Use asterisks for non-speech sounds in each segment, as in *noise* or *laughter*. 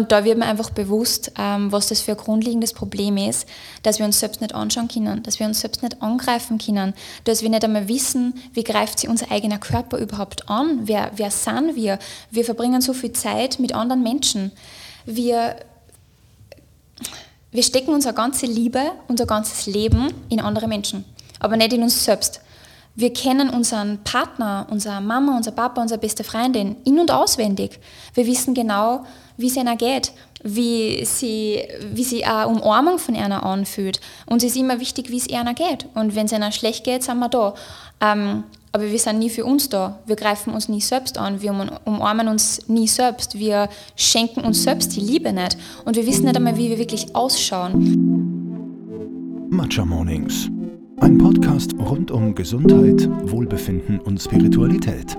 Und da wird mir einfach bewusst, ähm, was das für ein grundlegendes Problem ist, dass wir uns selbst nicht anschauen können, dass wir uns selbst nicht angreifen können, dass wir nicht einmal wissen, wie greift sich unser eigener Körper überhaupt an, wer, wer sind wir. Wir verbringen so viel Zeit mit anderen Menschen. Wir, wir stecken unsere ganze Liebe, unser ganzes Leben in andere Menschen, aber nicht in uns selbst. Wir kennen unseren Partner, unsere Mama, unser Papa, unsere beste Freundin in- und auswendig. Wir wissen genau, wie es ihnen geht, wie sie, wie sie eine Umarmung von einer anfühlt. Uns ist immer wichtig, wie es ihnen geht. Und wenn es ihnen schlecht geht, sind wir da. Ähm, aber wir sind nie für uns da. Wir greifen uns nie selbst an. Wir umarmen uns nie selbst. Wir schenken uns selbst die Liebe nicht. Und wir wissen nicht einmal, wie wir wirklich ausschauen. Matcha Mornings. Ein Podcast rund um Gesundheit, Wohlbefinden und Spiritualität.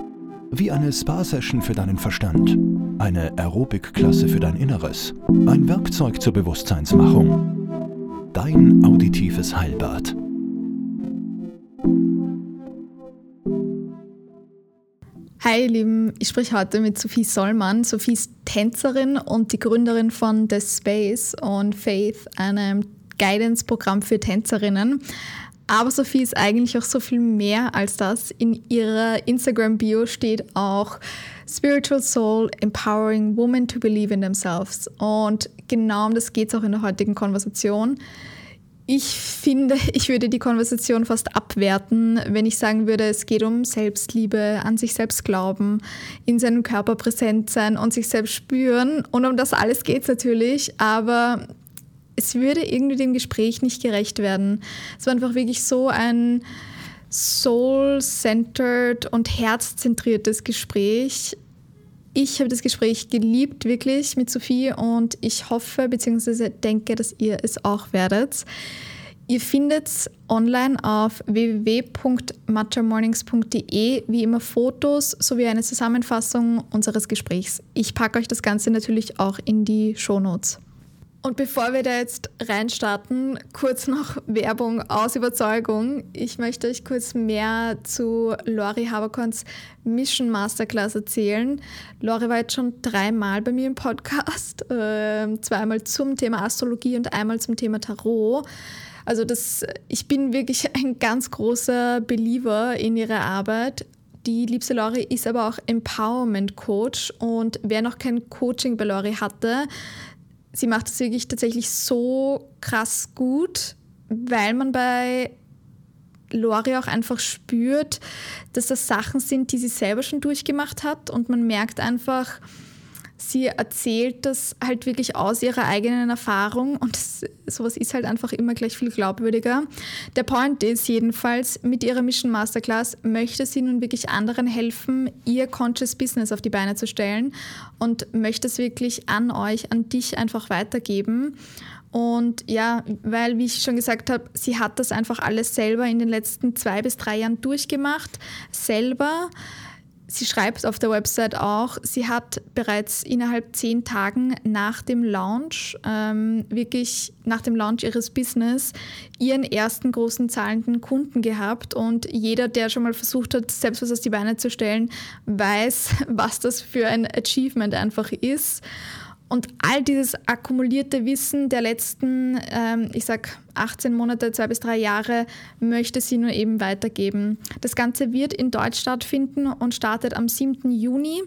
Wie eine Spa-Session für deinen Verstand, eine Aerobic-Klasse für dein Inneres, ein Werkzeug zur Bewusstseinsmachung. Dein auditives Heilbad. Hi, ihr Lieben. Ich spreche heute mit Sophie Sollmann. Sophie ist Tänzerin und die Gründerin von The Space und Faith, einem Guidance-Programm für Tänzerinnen. Aber Sophie ist eigentlich auch so viel mehr als das. In ihrer Instagram-Bio steht auch Spiritual Soul, Empowering Women to Believe in Themselves. Und genau um das geht es auch in der heutigen Konversation. Ich finde, *laughs* ich würde die Konversation fast abwerten, wenn ich sagen würde, es geht um Selbstliebe, an sich selbst glauben, in seinem Körper präsent sein und sich selbst spüren. Und um das alles geht es natürlich, aber es würde irgendwie dem Gespräch nicht gerecht werden. Es war einfach wirklich so ein soul-centered und herzzentriertes Gespräch. Ich habe das Gespräch geliebt, wirklich mit Sophie und ich hoffe bzw. denke, dass ihr es auch werdet. Ihr findet es online auf www.matchamornings.de wie immer Fotos sowie eine Zusammenfassung unseres Gesprächs. Ich packe euch das Ganze natürlich auch in die Shownotes. Und bevor wir da jetzt reinstarten, kurz noch Werbung aus Überzeugung. Ich möchte euch kurz mehr zu Lori Haberkorns Mission Masterclass erzählen. Lori war jetzt schon dreimal bei mir im Podcast, *laughs* äh, zweimal zum Thema Astrologie und einmal zum Thema Tarot. Also das, ich bin wirklich *laughs* ein ganz großer Believer in ihre Arbeit. Die liebste Lori ist aber auch Empowerment Coach und wer noch kein Coaching bei Lori hatte, sie macht es wirklich tatsächlich so krass gut, weil man bei Lori auch einfach spürt, dass das Sachen sind, die sie selber schon durchgemacht hat und man merkt einfach, sie erzählt das halt wirklich aus ihrer eigenen Erfahrung und das, sowas ist halt einfach immer gleich viel glaubwürdiger. Der Point ist jedenfalls, mit ihrer Mission Masterclass möchte sie nun wirklich anderen helfen, ihr Conscious Business auf die Beine zu stellen und möchte es wirklich an euch, an dich einfach weitergeben. Und ja, weil, wie ich schon gesagt habe, sie hat das einfach alles selber in den letzten zwei bis drei Jahren durchgemacht, selber Sie schreibt auf der Website auch, sie hat bereits innerhalb zehn Tagen nach dem Launch, ähm, wirklich nach dem Launch ihres Business, ihren ersten großen zahlenden Kunden gehabt. Und jeder, der schon mal versucht hat, selbst was aus die Beine zu stellen, weiß, *laughs* was das für ein Achievement einfach ist. Und all dieses akkumulierte Wissen der letzten, ähm, ich sag 18 Monate, zwei bis drei Jahre, möchte sie nur eben weitergeben. Das Ganze wird in Deutsch stattfinden und startet am 7. Juni.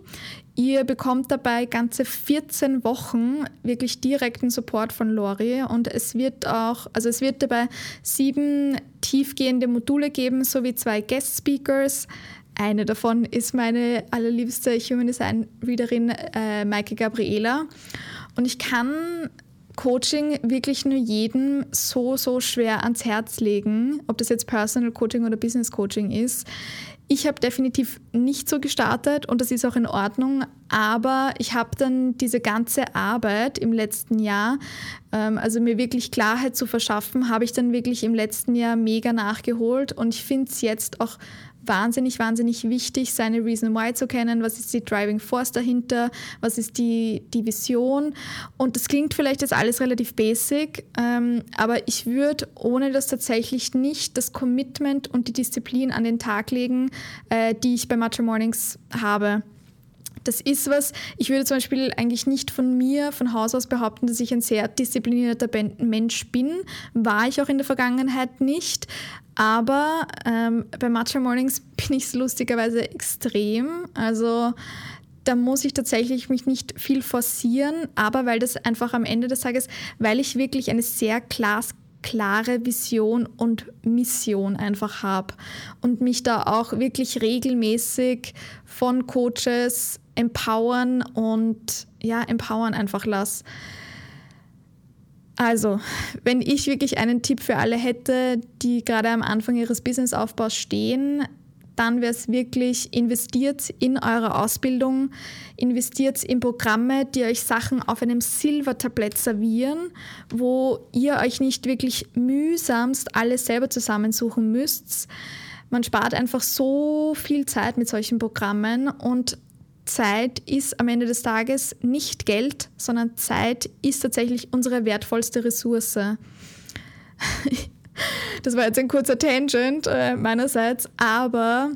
Ihr bekommt dabei ganze 14 Wochen wirklich direkten Support von Lori und es wird auch, also es wird dabei sieben tiefgehende Module geben sowie zwei Guest Speakers. Eine davon ist meine allerliebste Human Design Readerin äh, Maike Gabriela. Und ich kann Coaching wirklich nur jedem so, so schwer ans Herz legen, ob das jetzt Personal Coaching oder Business Coaching ist. Ich habe definitiv nicht so gestartet und das ist auch in Ordnung, aber ich habe dann diese ganze Arbeit im letzten Jahr, ähm, also mir wirklich Klarheit zu verschaffen, habe ich dann wirklich im letzten Jahr mega nachgeholt und ich finde es jetzt auch wahnsinnig, wahnsinnig wichtig, seine Reason Why zu kennen. Was ist die Driving Force dahinter? Was ist die, die Vision? Und das klingt vielleicht jetzt alles relativ basic, ähm, aber ich würde ohne das tatsächlich nicht das Commitment und die Disziplin an den Tag legen, äh, die ich bei Matcha Mornings habe. Das ist was, ich würde zum Beispiel eigentlich nicht von mir von Haus aus behaupten, dass ich ein sehr disziplinierter Mensch bin. War ich auch in der Vergangenheit nicht. Aber ähm, bei Matcha Mornings *laughs* bin ich es lustigerweise extrem. Also da muss ich tatsächlich mich nicht viel forcieren, aber weil das einfach am Ende des Tages, weil ich wirklich eine sehr glasklare Vision und Mission einfach habe und mich da auch wirklich regelmäßig von Coaches empowern und ja, empowern einfach lasse. Also, wenn ich wirklich einen Tipp für alle hätte, die gerade am Anfang ihres Businessaufbaus stehen, dann wäre es wirklich, investiert in eure Ausbildung, investiert in Programme, die euch Sachen auf einem Silbertablett servieren, wo ihr euch nicht wirklich mühsamst alles selber zusammensuchen müsst. Man spart einfach so viel Zeit mit solchen Programmen und Zeit ist am Ende des Tages nicht Geld, sondern Zeit ist tatsächlich unsere wertvollste Ressource. *laughs* Das war jetzt ein kurzer Tangent äh, meinerseits, aber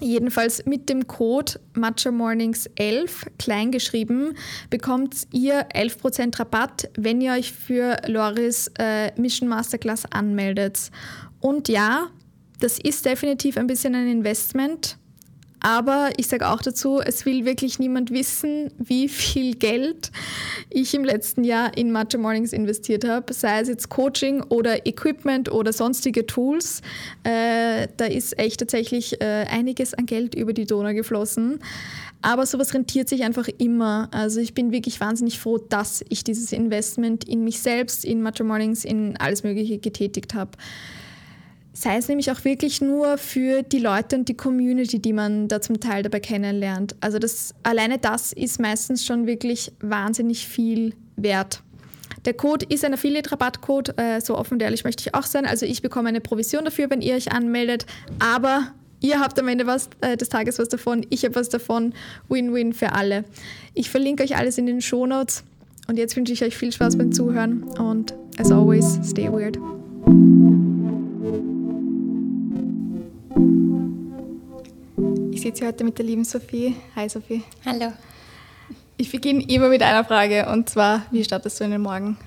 Jedenfalls mit dem Code Matcha Mornings 11 kleingeschrieben bekommt ihr 11% Rabatt, wenn ihr euch für Loris äh, Mission Masterclass anmeldet. Und ja, das ist definitiv ein bisschen ein Investment. Aber ich sage auch dazu, es will wirklich niemand wissen, wie viel Geld ich im letzten Jahr in Matcha Mornings investiert habe, sei es jetzt Coaching oder Equipment oder sonstige Tools. Äh, da ist echt tatsächlich äh, einiges an Geld über die Donau geflossen. Aber sowas rentiert sich einfach immer. Also ich bin wirklich wahnsinnig froh, dass ich dieses Investment in mich selbst, in Matcha Mornings, in alles Mögliche getätigt habe sei es nämlich auch wirklich nur für die Leute und die Community, die man da zum Teil dabei kennenlernt. Also das, alleine das ist meistens schon wirklich wahnsinnig viel wert. Der Code ist ein Affiliate-Rabattcode, äh, so offen und ehrlich möchte ich auch sein. Also ich bekomme eine Provision dafür, wenn ihr euch anmeldet, aber ihr habt am Ende was, äh, des Tages was davon, ich habe was davon. Win-win für alle. Ich verlinke euch alles in den Show Notes und jetzt wünsche ich euch viel Spaß beim Zuhören und as always, stay weird. Ich sitze heute mit der lieben Sophie. Hi Sophie. Hallo. Ich beginne immer mit einer Frage und zwar, wie startest du in den Morgen?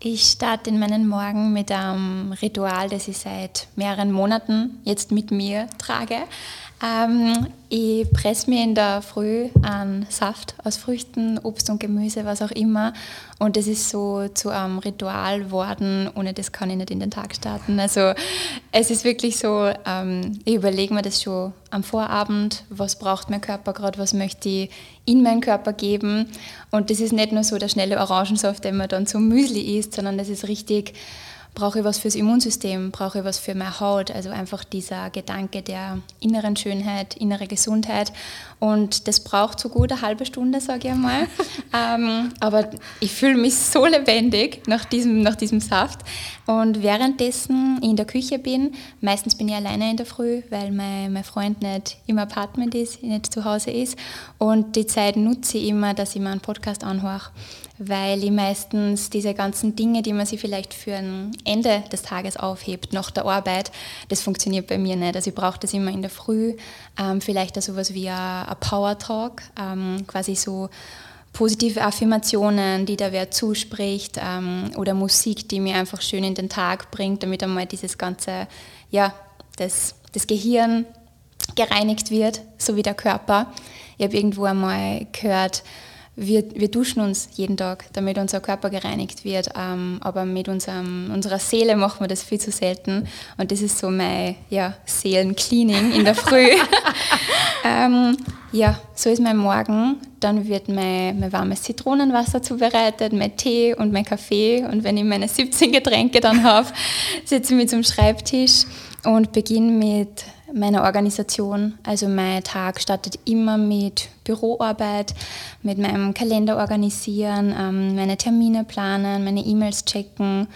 Ich starte in meinen Morgen mit einem Ritual, das ich seit mehreren Monaten jetzt mit mir trage. Ähm, ich presse mir in der Früh einen Saft aus Früchten, Obst und Gemüse, was auch immer. Und das ist so zu einem Ritual worden. Ohne das kann ich nicht in den Tag starten. Also es ist wirklich so, ähm, ich überlege mir das schon am Vorabend, was braucht mein Körper gerade, was möchte ich in meinen Körper geben. Und das ist nicht nur so der schnelle Orangensaft, den man dann zum Müsli isst, sondern das ist richtig brauche ich was fürs Immunsystem, brauche ich was für meine Haut. Also einfach dieser Gedanke der inneren Schönheit, innere Gesundheit. Und das braucht so gut eine halbe Stunde, sage ich einmal. *laughs* ähm, aber ich fühle mich so lebendig nach diesem, nach diesem Saft. Und währenddessen in der Küche bin, meistens bin ich alleine in der Früh, weil mein, mein Freund nicht im Apartment ist, nicht zu Hause ist. Und die Zeit nutze ich immer, dass ich mir einen Podcast anhöre weil ich meistens diese ganzen Dinge, die man sich vielleicht für ein Ende des Tages aufhebt, nach der Arbeit, das funktioniert bei mir nicht. Also ich brauche das immer in der Früh, ähm, vielleicht so etwas wie ein, Power Talk, ähm, quasi so positive Affirmationen, die der wer zuspricht ähm, oder Musik, die mir einfach schön in den Tag bringt, damit einmal dieses ganze, ja, das, das Gehirn gereinigt wird, so wie der Körper. Ich habe irgendwo einmal gehört, wir, wir duschen uns jeden Tag, damit unser Körper gereinigt wird, ähm, aber mit unserem, unserer Seele machen wir das viel zu selten. Und das ist so mein ja, Seelencleaning in der Früh. *laughs* ähm, ja, so ist mein Morgen. Dann wird mein, mein warmes Zitronenwasser zubereitet, mein Tee und mein Kaffee. Und wenn ich meine 17 Getränke dann habe, setze ich mich zum Schreibtisch und beginne mit meiner Organisation. Also mein Tag startet immer mit Büroarbeit, mit meinem Kalender organisieren, ähm, meine Termine planen, meine E-Mails checken.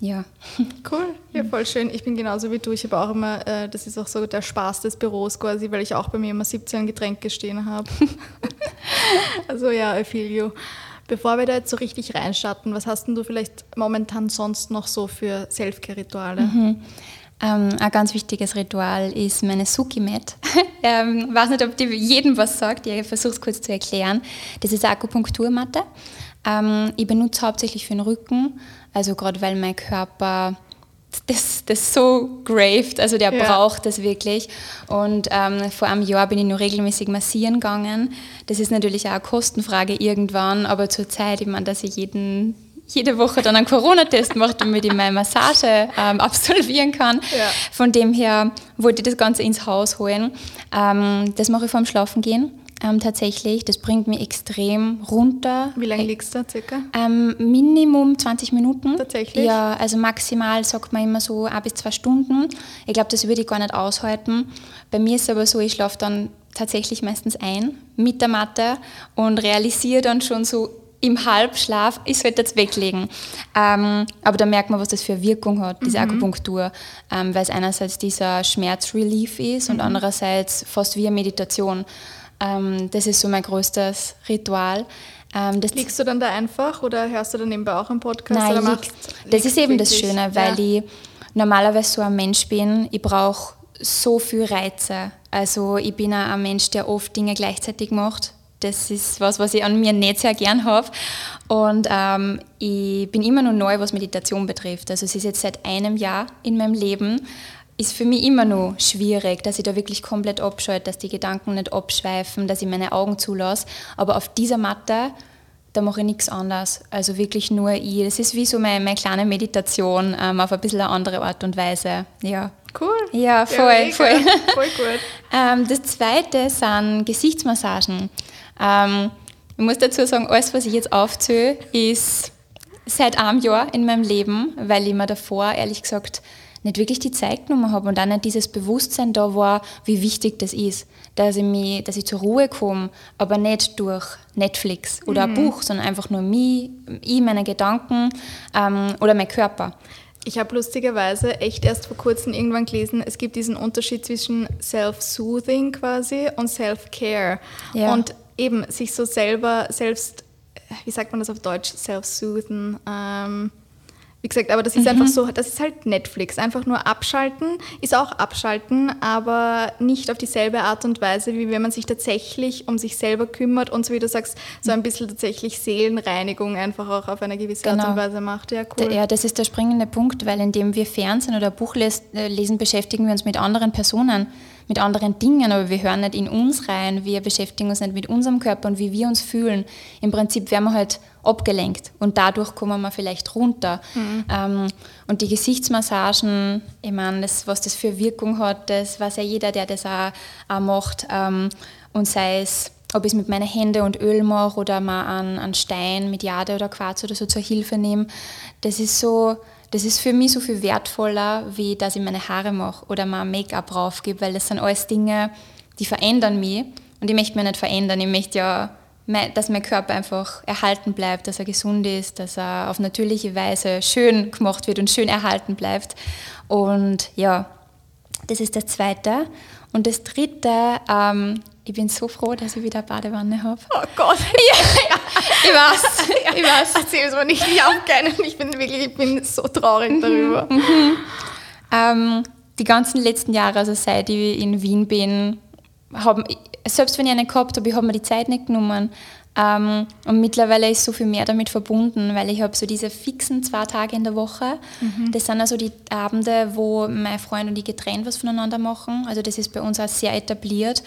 Ja. *laughs* Cool, ja, voll schön. Ich bin genauso wie du. Ich habe auch immer, äh, das ist auch so der Spaß des Büros quasi, weil ich auch bei mir immer 17 Getränke stehen habe. *laughs* also ja, I feel you. Bevor wir da jetzt so richtig reinstarten, was hast denn du vielleicht momentan sonst noch so für Selfcare-Rituale? Mhm. Ähm, ein ganz wichtiges Ritual ist meine Suki-Mat. *laughs* ähm, weiß nicht, ob die jedem was sagt, ich versuche es kurz zu erklären. Das ist eine Akupunkturmatte. Ähm, ich benutze hauptsächlich für den Rücken, also gerade weil mein Körper das, das so graved, also der ja. braucht das wirklich. Und ähm, vor einem Jahr bin ich nur regelmäßig massieren gegangen. Das ist natürlich auch eine Kostenfrage irgendwann, aber zurzeit, ich meine, dass ich jeden jede Woche dann einen Corona-Test macht, damit ich meine Massage ähm, *laughs* absolvieren kann. Ja. Von dem her wollte ich das Ganze ins Haus holen. Ähm, das mache ich vorm Schlafen gehen. Ähm, tatsächlich. Das bringt mich extrem runter. Wie lange liegst du da circa? Ähm, Minimum 20 Minuten. Tatsächlich? Ja, also maximal sagt man immer so ein bis zwei Stunden. Ich glaube, das würde ich gar nicht aushalten. Bei mir ist es aber so, ich schlafe dann tatsächlich meistens ein mit der Matte und realisiere dann schon so im Halbschlaf, ich sollte jetzt weglegen. Ähm, aber da merkt man, was das für eine Wirkung hat, diese mhm. Akupunktur, ähm, weil es einerseits dieser Schmerzrelief ist und mhm. andererseits fast wie eine Meditation. Ähm, das ist so mein größtes Ritual. Ähm, Liegst du dann da einfach oder hörst du dann nebenbei auch einen Podcast? Nein, lieg, das ist eben das Schöne, weil ja. ich normalerweise so ein Mensch bin, ich brauche so viel Reize. Also ich bin ein Mensch, der oft Dinge gleichzeitig macht das ist was, was ich an mir nicht sehr gern habe. Und ähm, ich bin immer noch neu, was Meditation betrifft. Also es ist jetzt seit einem Jahr in meinem Leben. Ist für mich immer noch schwierig, dass ich da wirklich komplett abschalte, dass die Gedanken nicht abschweifen, dass ich meine Augen zulasse. Aber auf dieser Matte, da mache ich nichts anderes. Also wirklich nur ich. Das ist wie so meine, meine kleine Meditation ähm, auf ein bisschen eine andere Art und Weise. Ja. Cool. Ja, voll, ja, voll. voll gut. *laughs* ähm, das zweite sind Gesichtsmassagen. Ähm, ich muss dazu sagen, alles, was ich jetzt aufzähle, ist seit einem Jahr in meinem Leben, weil ich mir davor, ehrlich gesagt, nicht wirklich die Zeit genommen habe und auch nicht dieses Bewusstsein da war, wie wichtig das ist, dass ich, mich, dass ich zur Ruhe komme, aber nicht durch Netflix oder mhm. ein Buch, sondern einfach nur mich, ich, meine Gedanken ähm, oder mein Körper. Ich habe lustigerweise echt erst vor kurzem irgendwann gelesen, es gibt diesen Unterschied zwischen Self-Soothing quasi und Self-Care. Ja. Und eben sich so selber, selbst, wie sagt man das auf Deutsch, self-soothen, ähm, wie gesagt, aber das ist mhm. einfach so, das ist halt Netflix. Einfach nur abschalten ist auch abschalten, aber nicht auf dieselbe Art und Weise, wie wenn man sich tatsächlich um sich selber kümmert und so wie du sagst, so ein bisschen tatsächlich Seelenreinigung einfach auch auf eine gewisse genau. Art und genau. Weise macht. Ja, cool. Ja, das ist der springende Punkt, weil indem wir Fernsehen oder Buch äh, lesen, beschäftigen wir uns mit anderen Personen mit anderen Dingen, aber wir hören nicht in uns rein, wir beschäftigen uns nicht mit unserem Körper und wie wir uns fühlen. Im Prinzip werden wir halt abgelenkt und dadurch kommen wir vielleicht runter. Mhm. Ähm, und die Gesichtsmassagen, ich meine, das, was das für Wirkung hat, das weiß ja jeder, der das auch, auch macht. Ähm, und sei es ob ich es mit meinen Händen und Öl mache oder mal einen, einen Stein mit Jade oder Quarz oder so zur Hilfe nehme. Das ist so, das ist für mich so viel wertvoller, wie dass ich meine Haare mache oder mal Make-up draufgebe, weil das sind alles Dinge, die verändern mich. Und ich möchte mich nicht verändern. Ich möchte ja, dass mein Körper einfach erhalten bleibt, dass er gesund ist, dass er auf natürliche Weise schön gemacht wird und schön erhalten bleibt. Und ja, das ist das Zweite. Und das Dritte, ähm, ich bin so froh, dass ich wieder eine Badewanne habe. Oh Gott. *laughs* Ja, ja. ich weiß. Ich weiß. Erzähl es mir nicht, ich auch gerne. Ich bin wirklich, ich bin so traurig mhm, darüber. Mhm. Ähm, die ganzen letzten Jahre, also seit ich in Wien bin, haben, selbst wenn ich eine gehabt habe, ich habe mir die Zeit nicht genommen. Ähm, und mittlerweile ist so viel mehr damit verbunden, weil ich habe so diese fixen zwei Tage in der Woche. Mhm. Das sind also die Abende, wo mein Freund und ich getrennt was voneinander machen. Also das ist bei uns auch sehr etabliert.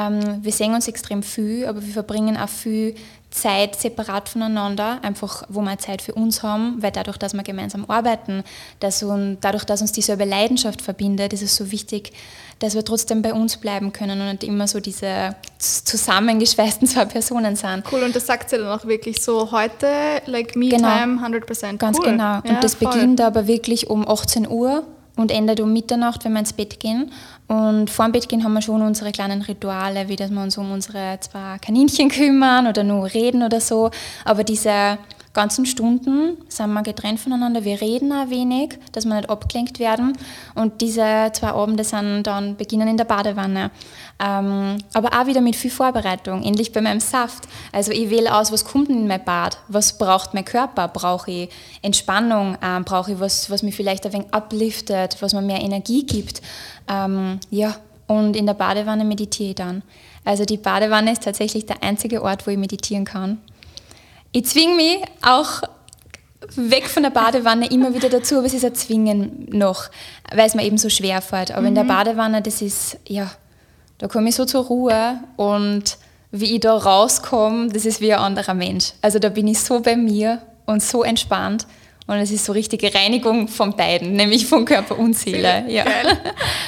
Ähm, wir sehen uns extrem viel, aber wir verbringen auch viel Zeit separat voneinander, einfach wo wir Zeit für uns haben, weil dadurch, dass wir gemeinsam arbeiten, dass und dadurch, dass uns dieselbe Leidenschaft verbindet, ist es so wichtig, dass wir trotzdem bei uns bleiben können und nicht immer so diese zusammengeschweißten *laughs* zwei Personen sind. Cool, und das sagt sie dann auch wirklich so heute, like me genau. time, 100%. Ganz cool. genau. Und ja, das voll. beginnt aber wirklich um 18 Uhr und endet um Mitternacht, wenn wir ins Bett gehen. Und vor dem Bett gehen haben wir schon unsere kleinen Rituale, wie dass wir uns um unsere zwei Kaninchen kümmern oder nur reden oder so. Aber diese ganzen Stunden sind wir getrennt voneinander. Wir reden auch wenig, dass wir nicht abgelenkt werden. Und diese zwei Abende sind dann beginnen in der Badewanne. Ähm, aber auch wieder mit viel Vorbereitung, ähnlich bei meinem Saft. Also ich wähle aus, was kommt in mein Bad, was braucht mein Körper, brauche ich Entspannung, ähm, brauche ich was, was mich vielleicht ein wenig upliftet, was mir mehr Energie gibt. Ähm, ja, und in der Badewanne meditiere ich dann. Also die Badewanne ist tatsächlich der einzige Ort, wo ich meditieren kann. Ich zwinge mich auch weg von der Badewanne immer wieder dazu, aber es ist ein Zwingen noch, weil es mir eben so schwer fällt. Aber mhm. in der mhm. Badewanne, das ist, ja, da komme ich so zur Ruhe und wie ich da rauskomme, das ist wie ein anderer Mensch. Also da bin ich so bei mir und so entspannt. Und es ist so richtige Reinigung von beiden, nämlich von Körper und Seele. Ja.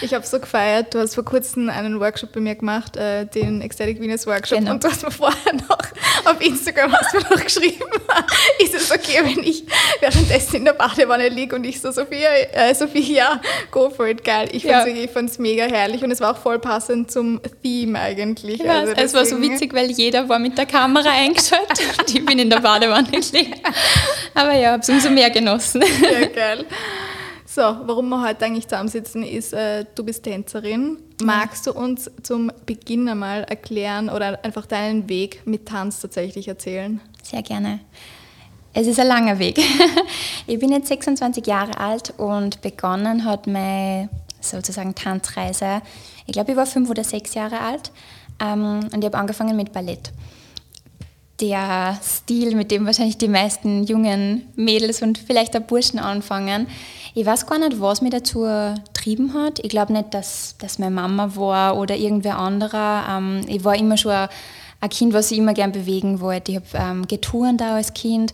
Ich habe so gefeiert. Du hast vor kurzem einen Workshop bei mir gemacht, äh, den Ecstatic Venus Workshop. Genau. Und du hast mir vorher noch auf Instagram hast du noch geschrieben, *laughs* ist es okay, wenn ich währenddessen in der Badewanne liege und ich so, Sophia, äh, Sophie, ja, go for it, geil. Ich ja. fand es mega herrlich und es war auch voll passend zum Theme eigentlich. Ja, also es war so witzig, weil jeder war mit der Kamera eingeschaltet und *laughs* ich bin in der Badewanne gelegen. Aber ja, habe es umso mehr genossen. Ja, geil. So, warum wir heute eigentlich zusammensitzen, ist, äh, du bist Tänzerin. Magst du uns zum Beginn einmal erklären oder einfach deinen Weg mit Tanz tatsächlich erzählen? Sehr gerne. Es ist ein langer Weg. *laughs* Ich bin jetzt 26 Jahre alt und begonnen hat meine sozusagen Tanzreise. Ich glaube, ich war fünf oder sechs Jahre alt ähm, und ich habe angefangen mit Ballett der Stil, mit dem wahrscheinlich die meisten jungen Mädels und vielleicht auch Burschen anfangen. Ich weiß gar nicht, was mich dazu getrieben hat. Ich glaube nicht, dass das meine Mama war oder irgendwer anderer. Ähm, ich war immer schon ein Kind, was ich immer gern bewegen wollte. Ich habe ähm, geturnt da als Kind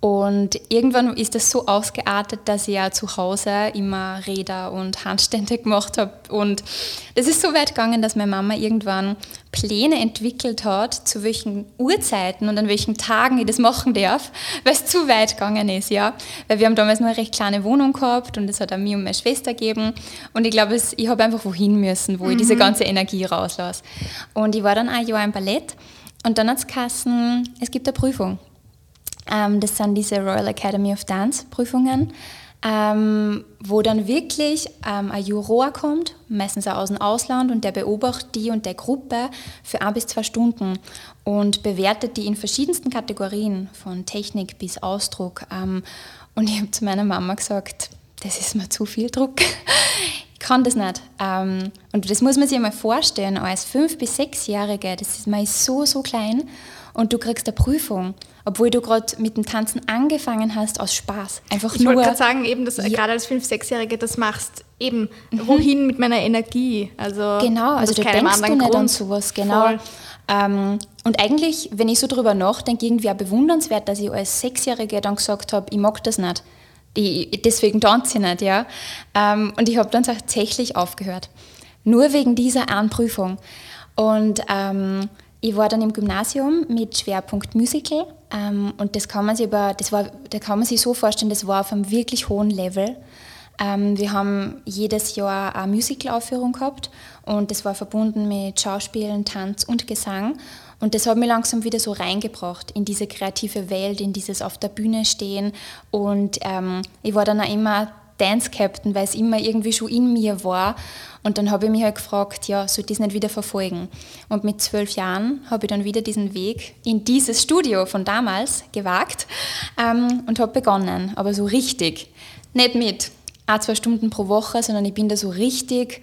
und irgendwann ist das so ausgeartet, dass ich ja zu Hause immer Räder und Handstände *laughs* gemacht habe. Und das ist so weit gegangen, dass meine Mama irgendwann Pläne entwickelt hat, zu welchen Uhrzeiten und an welchen Tagen ich das machen darf, weil es zu weit gegangen ist, ja. Weil wir haben damals nur eine recht kleine Wohnung gehabt und es hat auch mir und meine Schwester gegeben. Und ich glaube, ich habe einfach wohin müssen, wo mhm. ich diese mhm. ganze Energie rauslasse. Und ich war dann ein Jahr im Ballett und dann hat es es gibt eine Prüfung. Ähm, das sind diese Royal Academy of Dance Prüfungen, ähm, wo dann wirklich ähm, ein Juror kommt, meistens auch aus dem Ausland, und der beobachtet die und der Gruppe für ein bis zwei Stunden und bewertet die in verschiedensten Kategorien, von Technik bis Ausdruck. Ähm, und ich habe zu meiner Mama gesagt, das ist mir zu viel Druck. Ich kann das nicht. Ähm, und das muss man sich einmal vorstellen, als fünf- bis sechsjährige, das ist, ist so, so klein und du kriegst eine Prüfung, obwohl du gerade mit dem Tanzen angefangen hast aus Spaß. Einfach ich nur. Ich wollte gerade sagen, eben, dass ja. gerade als 5-, 6-Jährige das machst, eben, mhm. wohin mit meiner Energie? Also, genau, also du denkst du nicht Grund. an sowas, genau. Ähm, und eigentlich, wenn ich so drüber nachdenke, irgendwie auch bewundernswert, dass ich als Sechsjährige dann gesagt habe, ich mag das nicht. Ich, deswegen tanze ich nicht, ja. Ähm, und ich habe dann tatsächlich aufgehört. Nur wegen dieser Anprüfung. Und ähm, ich war dann im Gymnasium mit Schwerpunkt Musical ähm, und das kann man sich über, das war, da kann man sich so vorstellen, das war auf einem wirklich hohen Level. Ähm, wir haben jedes Jahr eine Musical-Aufführung gehabt und das war verbunden mit Schauspielen, Tanz und Gesang. Und das hat mich langsam wieder so reingebracht in diese kreative Welt, in dieses auf der Bühne stehen. Und ähm, ich war dann auch immer Dance Captain, weil es immer irgendwie schon in mir war. Und dann habe ich mich halt gefragt, ja, soll ich das nicht wieder verfolgen? Und mit zwölf Jahren habe ich dann wieder diesen Weg in dieses Studio von damals gewagt ähm, und habe begonnen, aber so richtig. Nicht mit ein, zwei Stunden pro Woche, sondern ich bin da so richtig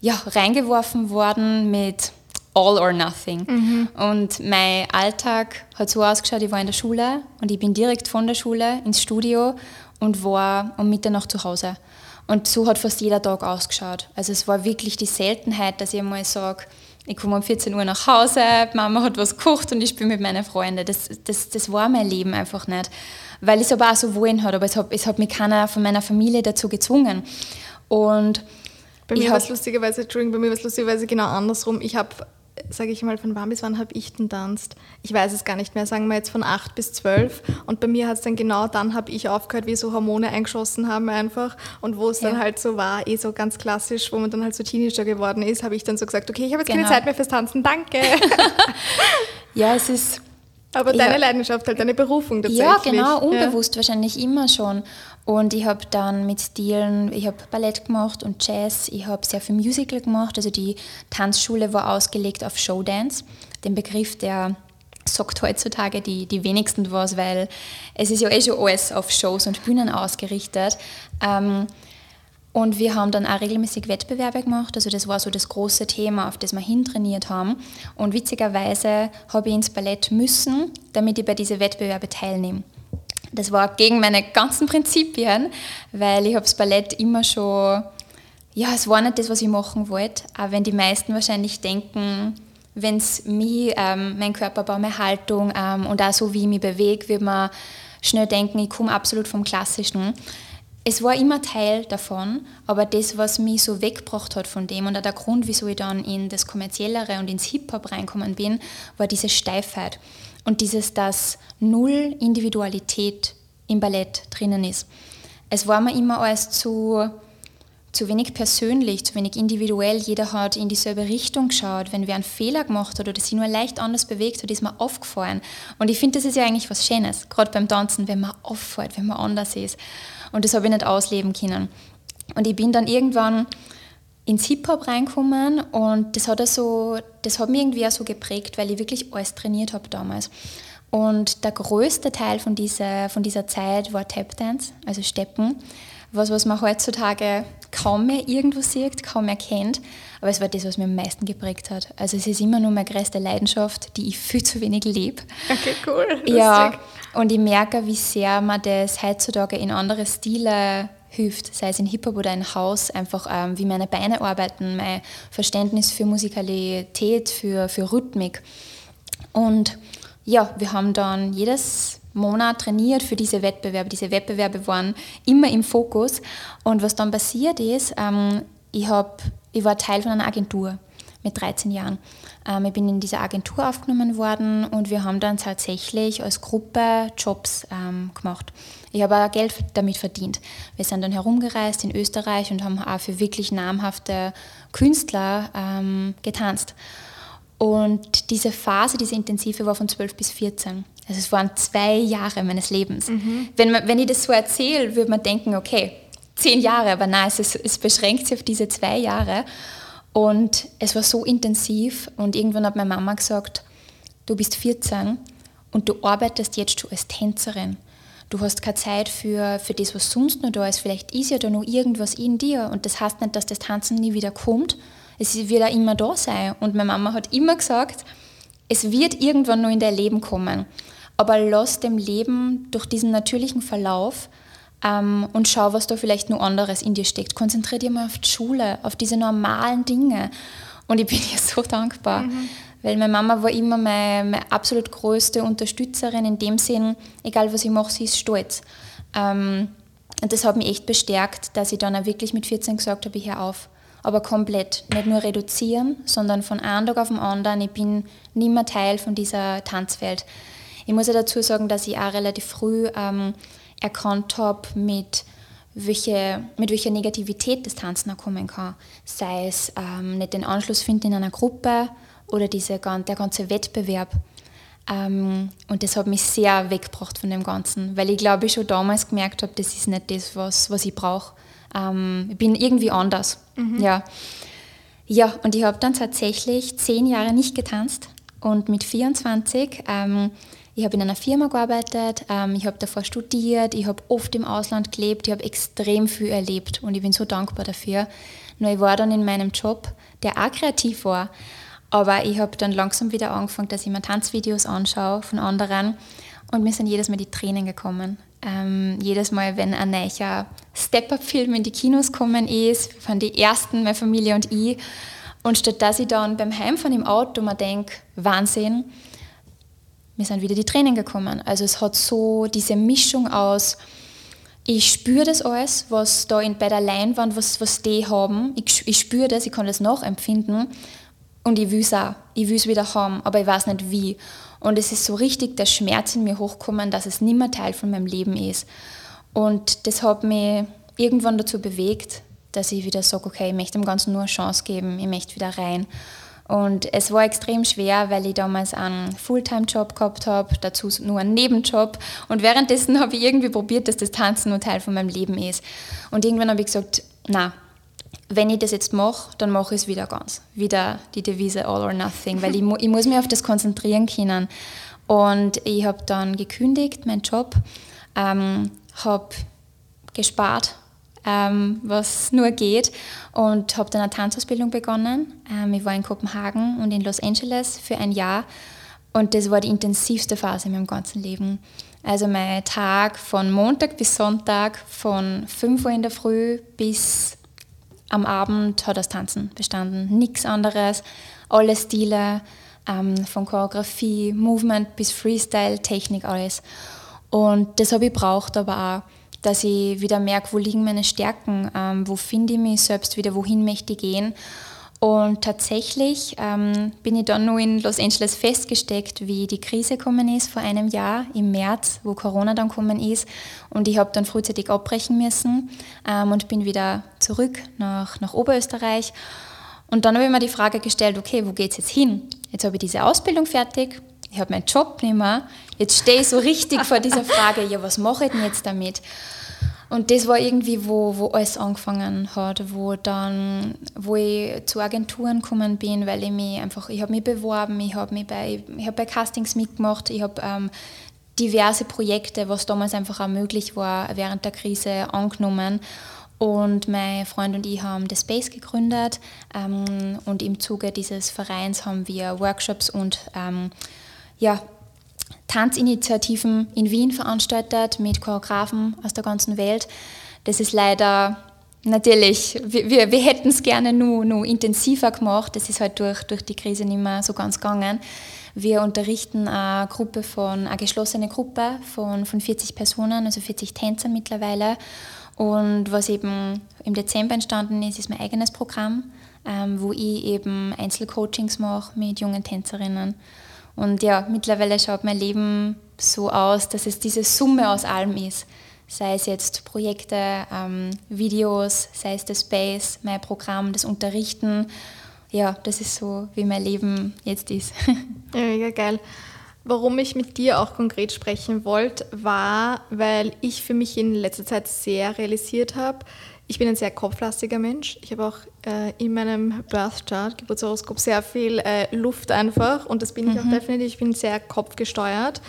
ja, reingeworfen worden mit all or nothing. Mhm. Und mein Alltag hat so ausgeschaut, ich war in der Schule und ich bin direkt von der Schule ins Studio und war um Mitternacht zu Hause. Und so hat fast jeder Tag ausgeschaut. Also es war wirklich die Seltenheit, dass ich einmal sage, ich komme um 14 Uhr nach Hause, Mama hat was gekocht und ich spiele mit meinen Freunden. Das, das, das war mein Leben einfach nicht. Weil ich es aber auch so wollen hat, aber es hat, es hat mich keiner von meiner Familie dazu gezwungen. Und bei mir war es lustigerweise, Entschuldigung, bei mir war es lustigerweise genau andersrum. Ich habe sage ich mal, von wann bis wann habe ich denn tanzt? Ich weiß es gar nicht mehr, sagen wir jetzt von 8 bis 12. Und bei mir hat es dann genau dann, habe ich aufgehört, wie so Hormone eingeschossen haben einfach. Und wo es ja. dann halt so war, eh so ganz klassisch, wo man dann halt so Teenager geworden ist, habe ich dann so gesagt, okay, ich habe jetzt genau. keine Zeit mehr fürs Tanzen, danke. *laughs* ja, es ist Aber deine ja, Leidenschaft, halt deine Berufung tatsächlich. Ja, genau, unbewusst ja. wahrscheinlich immer schon. Und ich habe dann mit Stilen, ich habe Ballett gemacht und Jazz, ich habe sehr viel Musical gemacht. Also die Tanzschule war ausgelegt auf Showdance, den Begriff, der sagt heutzutage die, die wenigsten was, weil es ist ja eh schon alles auf Shows und Bühnen ausgerichtet. Ähm, und wir haben dann auch regelmäßig Wettbewerbe gemacht. Also das war so das große Thema, auf das wir hintrainiert haben. Und witzigerweise habe ich ins Ballett müssen, damit ich bei diesen Wettbewerben teilnehme. Das war gegen meine ganzen Prinzipien, weil ich habe das Ballett immer schon, ja, es war nicht das, was ich machen wollte. Auch wenn die meisten wahrscheinlich denken, wenn es mich, ähm, mein Körperbau, meine Haltung ähm, und auch so, wie ich mich bewege, wird man schnell denken, ich komme absolut vom Klassischen. Es war immer Teil davon, aber das, was mich so weggebracht hat von dem und auch der Grund, wieso ich dann in das Kommerziellere und ins Hip-Hop reinkommen bin, war diese Steifheit und dieses, dass null Individualität im Ballett drinnen ist. Es war mir immer alles zu zu wenig persönlich, zu wenig individuell. Jeder hat in dieselbe Richtung geschaut. Wenn wer einen Fehler gemacht hat oder sich nur leicht anders bewegt hat, ist mir aufgefallen. Und ich finde, das ist ja eigentlich was Schönes, gerade beim Tanzen, wenn man auffällt, wenn man anders ist. Und das habe ich nicht ausleben können. Und ich bin dann irgendwann ins Hip-Hop reingekommen und das hat, also, das hat mich irgendwie auch so geprägt, weil ich wirklich alles trainiert habe damals. Und der größte Teil von dieser, von dieser Zeit war Tap Dance, also Steppen was, was man heutzutage kaum mehr irgendwo sieht, kaum mehr kennt. Aber es war das, was mir am meisten geprägt hat. Also es ist immer nur meine größte Leidenschaft, die ich viel zu wenig lebe. Okay, cool. Lustig. Ja, und ich merke, wie sehr man das heutzutage in andere Stile hilft, sei es in Hip-Hop oder in Haus, einfach ähm, wie meine Beine arbeiten, mein Verständnis für Musikalität, für, für Rhythmik. Und ja, wir haben dann jedes Monat trainiert für diese Wettbewerbe. Diese Wettbewerbe waren immer im Fokus. Und was dann passiert ist, ähm, ich, hab, ich war Teil von einer Agentur mit 13 Jahren. Ähm, ich bin in diese Agentur aufgenommen worden und wir haben dann tatsächlich als Gruppe Jobs ähm, gemacht. Ich habe auch Geld damit verdient. Wir sind dann herumgereist in Österreich und haben auch für wirklich namhafte Künstler ähm, getanzt. Und diese Phase, diese intensive, war von 12 bis 14. Also es waren zwei Jahre meines Lebens. Mhm. Wenn, man, wenn ich das so erzähle, würde man denken, okay, zehn Jahre, aber nein, es, ist, es beschränkt sich auf diese zwei Jahre. Und es war so intensiv und irgendwann hat meine Mama gesagt, du bist 14 und du arbeitest jetzt schon als Tänzerin. Du hast keine Zeit für, für das, was sonst noch da ist. Vielleicht ist ja da noch irgendwas in dir und das heißt nicht, dass das Tanzen nie wieder kommt. Es wird auch immer da sein. Und meine Mama hat immer gesagt, es wird irgendwann noch in dein Leben kommen aber lass dem Leben durch diesen natürlichen Verlauf ähm, und schau, was da vielleicht noch anderes in dir steckt. Konzentriere dich mal auf die Schule, auf diese normalen Dinge. Und ich *laughs* bin ihr so dankbar, mhm. weil meine Mama war immer meine, meine, absolut größte Unterstützerin in dem Sinn, egal was ich mache, sie ist stolz. Ähm, und das hat mich echt bestärkt, dass ich dann auch wirklich mit 14 gesagt habe, ich höre auf. Aber komplett, nicht nur reduzieren, sondern von einem Tag auf den anderen, ich bin nicht mehr Teil von dieser Tanzwelt. Ich muss ja dazu sagen, dass ich auch relativ früh ähm, erkannt habe, mit welche, mit welcher Negativität das Tanzen auch kommen kann. Sei es ähm, nicht den Anschluss finden in einer Gruppe oder diese, der ganze Wettbewerb. Ähm, und das hat mich sehr weggebracht von dem Ganzen, weil ich glaube, ich schon damals gemerkt habe, das ist nicht das, was, was ich brauche. Ähm, ich bin irgendwie anders. Mhm. Ja. ja, und ich habe dann tatsächlich zehn Jahre nicht getanzt und mit 24 ähm, ich habe in einer Firma gearbeitet, ähm, ich habe davor studiert, ich habe oft im Ausland gelebt, ich habe extrem viel erlebt und ich bin so dankbar dafür. Nur ich war dann in meinem Job, der auch kreativ war, aber ich habe dann langsam wieder angefangen, dass ich mir Tanzvideos anschaue von anderen und mir sind jedes Mal die Tränen gekommen. Ähm, jedes Mal, wenn ein neuer Step-Up-Film in die Kinos gekommen ist, von die ersten, meine Familie und ich. Und statt dass ich dann beim Heimfahren im Auto mir denke, Wahnsinn, mir sind wieder die Tränen gekommen. Also es hat so diese Mischung aus, ich spüre das alles, was da in, bei der Leinwand, was, was die haben. Ich, ich spüre das, ich kann das nachempfinden und ich will es auch. Ich will es wieder haben, aber ich weiß nicht wie. Und es ist so richtig der Schmerz in mir hochgekommen, dass es nicht mehr Teil von meinem Leben ist. Und das hat mich irgendwann dazu bewegt, dass ich wieder sage, okay, ich möchte dem Ganzen nur eine Chance geben, ich möchte wieder rein. Und es war extrem schwer, weil ich damals einen Fulltime-Job gehabt habe, dazu nur einen Nebenjob. Und währenddessen *laughs* habe ich irgendwie probiert, dass das Tanzen nur Teil von meinem Leben ist. Und irgendwann habe ich gesagt, na, wenn ich das jetzt mache, dann mache ich es wieder ganz. Wieder die Devise All or Nothing, weil ich, mu ich muss mich auf das konzentrieren können. Und ich habe dann gekündigt, meinen Job, ähm, habe gespart ähm, was nur geht. Und habe dann eine Tanzausbildung begonnen. Ähm, ich war in Kopenhagen und in Los Angeles für ein Jahr. Und das war die intensivste Phase in meinem ganzen Leben. Also mein Tag von Montag bis Sonntag, von 5 Uhr in der Früh bis am Abend hat das Tanzen bestanden. Nichts anderes. Alle Stile, ähm, von Choreografie, Movement bis Freestyle, Technik, alles. Und das habe ich braucht, aber auch dass ich wieder merke, wo liegen meine Stärken, ähm, wo finde ich mich selbst wieder, wohin möchte ich gehen. Und tatsächlich ähm, bin ich dann nur in Los Angeles festgesteckt, wie die Krise gekommen ist vor einem Jahr im März, wo Corona dann gekommen ist. Und ich habe dann frühzeitig abbrechen müssen ähm, und bin wieder zurück nach, nach Oberösterreich. Und dann habe ich mir die Frage gestellt, okay, wo geht es jetzt hin? Jetzt habe ich diese Ausbildung fertig, ich habe meinen Job nicht mehr. Jetzt stehe ich so richtig vor dieser Frage, ja, was mache ich denn jetzt damit? Und das war irgendwie, wo, wo alles angefangen hat, wo dann, wo ich zu Agenturen gekommen bin, weil ich mich einfach, ich habe mich beworben, ich habe mich bei, ich habe bei Castings mitgemacht, ich habe ähm, diverse Projekte, was damals einfach auch möglich war, während der Krise angenommen. Und mein Freund und ich haben The Space gegründet ähm, und im Zuge dieses Vereins haben wir Workshops und ähm, ja, Tanzinitiativen in Wien veranstaltet mit Choreografen aus der ganzen Welt. Das ist leider natürlich, wir, wir hätten es gerne nur, nur intensiver gemacht. Das ist halt durch, durch die Krise nicht mehr so ganz gegangen. Wir unterrichten eine Gruppe von, eine geschlossene Gruppe von, von 40 Personen, also 40 Tänzer mittlerweile. Und was eben im Dezember entstanden ist, ist mein eigenes Programm, ähm, wo ich eben Einzelcoachings mache mit jungen Tänzerinnen. Und ja, mittlerweile schaut mein Leben so aus, dass es diese Summe aus allem ist. Sei es jetzt Projekte, ähm, Videos, sei es das Space, mein Programm, das Unterrichten. Ja, das ist so, wie mein Leben jetzt ist. *laughs* Ja, mega geil. Warum ich mit dir auch konkret sprechen wollte, war, weil ich für mich in letzter Zeit sehr realisiert habe, ich bin ein sehr kopflastiger Mensch. Ich habe auch äh, in meinem Birth Chart, Geburtshoroskop, sehr viel äh, Luft einfach und das bin mhm. ich auch mhm. definitiv. Ich bin sehr kopfgesteuert.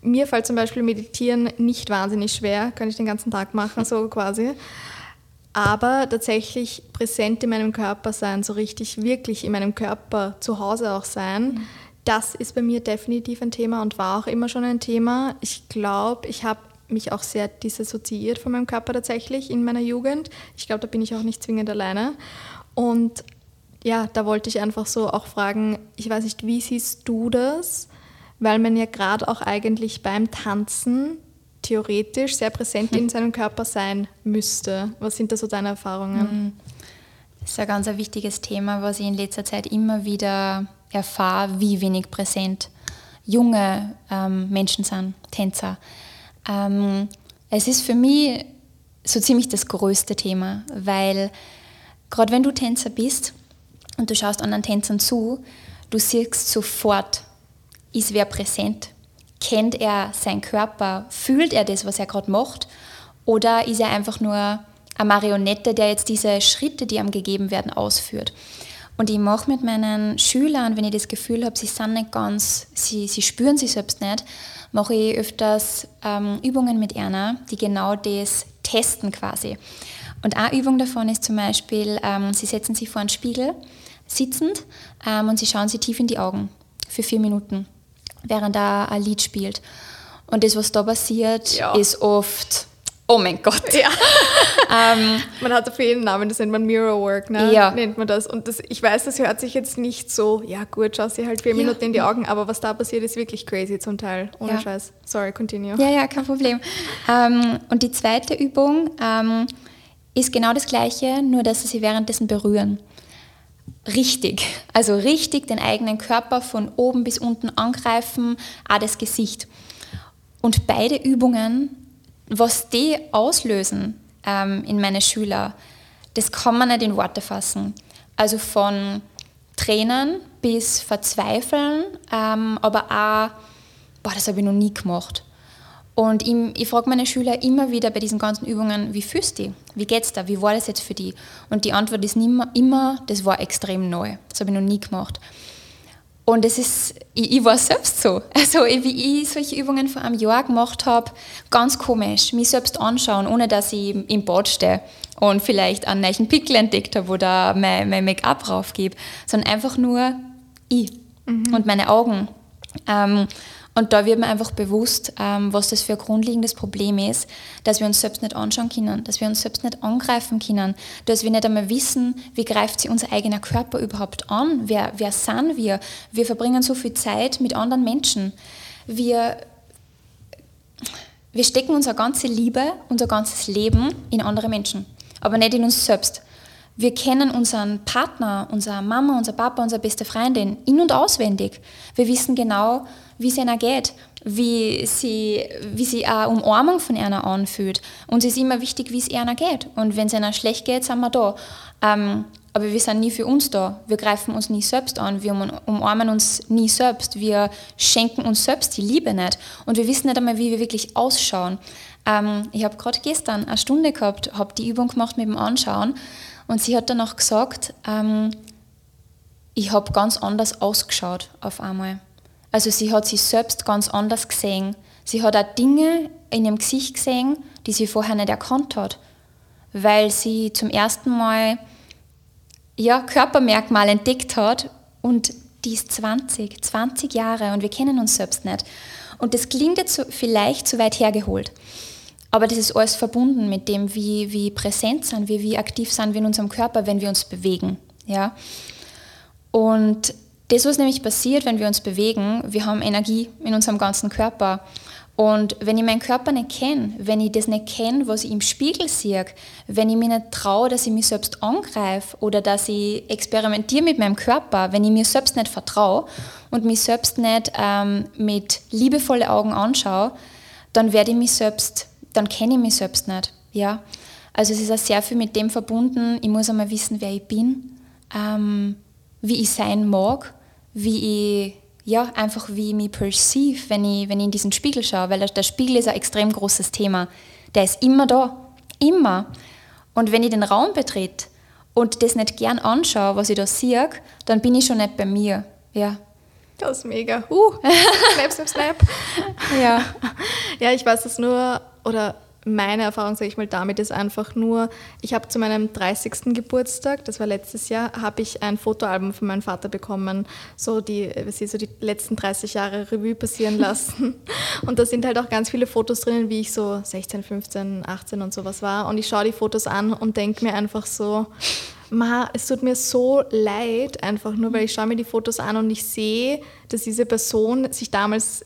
Mir fällt zum Beispiel Meditieren nicht wahnsinnig schwer, kann ich den ganzen Tag machen, so quasi. Aber tatsächlich präsent in meinem Körper sein, so richtig wirklich in meinem Körper zu Hause auch sein, mhm. das ist bei mir definitiv ein Thema und war auch immer schon ein Thema. Ich glaube, ich habe mich auch sehr disassoziiert von meinem Körper tatsächlich in meiner Jugend. Ich glaube, da bin ich auch nicht zwingend alleine. Und ja, da wollte ich einfach so auch fragen, ich weiß nicht, wie siehst du das? Weil man ja gerade auch eigentlich beim Tanzen theoretisch sehr präsent in *laughs* seinem Körper sein müsste. Was sind da so deine Erfahrungen? Mhm. Das ist ein ganz ein wichtiges Thema, was ich in letzter Zeit immer wieder erfahre, wie wenig präsent junge ähm, Menschen sind, Tänzer. Ähm, es ist für mich so ziemlich das größte Thema, weil gerade wenn du Tänzer bist und du schaust anderen Tänzern zu, du siehst sofort, ist wer präsent, kennt er seinen Körper, fühlt er das, was er gerade macht, oder ist er einfach nur eine Marionette, der jetzt diese Schritte, die ihm gegeben werden, ausführt. Und ich mache mit meinen Schülern, wenn ich das Gefühl habe, sie sind nicht ganz, sie, sie spüren sich selbst nicht, mache ich öfters ähm, Übungen mit Erna, die genau das testen quasi. Und eine Übung davon ist zum Beispiel, ähm, sie setzen sich vor einen Spiegel, sitzend, ähm, und sie schauen sie tief in die Augen für vier Minuten, während er ein Lied spielt. Und das, was da passiert, ja. ist oft oh mein Gott. Ja. *laughs* ähm, man hat auf jeden Namen, das nennt man Mirrorwork, ne? Ja. nennt man das. Und das, ich weiß, das hört sich jetzt nicht so, ja gut, schau sie halt vier ja. Minuten in die Augen, aber was da passiert, ist wirklich crazy zum Teil. Ohne ja. Scheiß. Sorry, continue. Ja, ja, kein Problem. ähm, und die zweite Übung ähm, ist genau das gleiche, nur dass sie währenddessen berühren. Richtig, also richtig den eigenen Körper von oben bis unten angreifen, auch das Gesicht. Und beide Übungen was die auslösen ähm, in meine Schüler, das kann man nicht in Worte fassen. Also von Tränen bis Verzweifeln, ähm, aber auch, boah, das habe ich noch nie gemacht. Und ich, ich frage meine Schüler immer wieder bei diesen ganzen Übungen, wie fühlst du? Wie geht's da? Wie war das jetzt für die? Und die Antwort ist immer, immer das war extrem neu. Das habe ich noch nie gemacht. Und es ist, ich, ich, war selbst so. *laughs* Also wie ich solche Übungen vor einem Jahr gemacht habe, ganz komisch, mich selbst anschauen, ohne dass ich im Bad stehe und vielleicht einen neuen Pickel entdeckt habe oder mein, mein Make-up raufgebe, sondern einfach nur ich mhm. und meine Augen. Ähm, und da wird mir einfach bewusst, ähm, was das für ein grundlegendes Problem ist, dass wir uns selbst nicht anschauen können, dass wir uns selbst nicht angreifen können, dass wir nicht einmal wissen, wie greift sich unser eigener Körper überhaupt an, wer, wer sind wir. Wir verbringen so viel Zeit mit anderen Menschen. Wir, wir stecken unsere ganze Liebe, unser ganzes Leben in andere Menschen aber nicht in uns selbst. Wir kennen unseren Partner, unsere Mama, unser Papa, unsere beste Freundin in- und auswendig. Wir wissen genau, wie es ihnen geht, wie sie, wie sie eine Umarmung von einer anfühlt. Uns ist immer wichtig, wie es ihnen geht. Und wenn es ihnen schlecht geht, sind wir da. Ähm, aber wir sind nie für uns da. Wir greifen uns nie selbst an. Wir umarmen uns nie selbst. Wir schenken uns selbst die Liebe nicht. Und wir wissen nicht einmal, wie wir wirklich ausschauen. Ähm, ich habe gerade gestern eine Stunde gehabt, habe die Übung gemacht mit dem Anschauen und sie hat danach gesagt, ähm, ich habe ganz anders ausgeschaut auf einmal. Also sie hat sich selbst ganz anders gesehen. Sie hat auch Dinge in ihrem Gesicht gesehen, die sie vorher nicht erkannt hat, weil sie zum ersten Mal ja, Körpermerkmale entdeckt hat und die ist 20, 20 Jahre und wir kennen uns selbst nicht. Und das klingt jetzt vielleicht zu weit hergeholt. Aber das ist alles verbunden mit dem, wie, wie präsent sind wir, wie aktiv sind wir in unserem Körper, wenn wir uns bewegen. Ja? Und das, was nämlich passiert, wenn wir uns bewegen, wir haben Energie in unserem ganzen Körper. Und wenn ich meinen Körper nicht kenne, wenn ich das nicht kenne, was ich im Spiegel sehe, wenn ich mir nicht traue, dass ich mich selbst angreife oder dass ich experimentiere mit meinem Körper, wenn ich mir selbst nicht vertraue und mich selbst nicht ähm, mit liebevollen Augen anschaue, dann werde ich mich selbst dann kenne ich mich selbst nicht. Ja? Also es ist auch sehr viel mit dem verbunden, ich muss einmal wissen, wer ich bin, ähm, wie ich sein mag, wie ich, ja, einfach wie ich mich perceive, wenn ich, wenn ich in diesen Spiegel schaue, weil der Spiegel ist ein extrem großes Thema. Der ist immer da, immer. Und wenn ich den Raum betrete und das nicht gern anschaue, was ich da sehe, dann bin ich schon nicht bei mir. Ja. Das ist mega. Uh, snap, snap, snap. *laughs* ja. Ja, ich weiß es nur oder meine Erfahrung, sage ich mal, damit ist einfach nur, ich habe zu meinem 30. Geburtstag, das war letztes Jahr, habe ich ein Fotoalbum von meinem Vater bekommen, so die, so die letzten 30 Jahre Revue passieren lassen. *laughs* Und da sind halt auch ganz viele Fotos drinnen, wie ich so 16, 15, 18 und sowas war. Und ich schaue die Fotos an und denke mir einfach so, Ma, es tut mir so leid, einfach nur, weil ich schaue mir die Fotos an und ich sehe, dass diese Person sich damals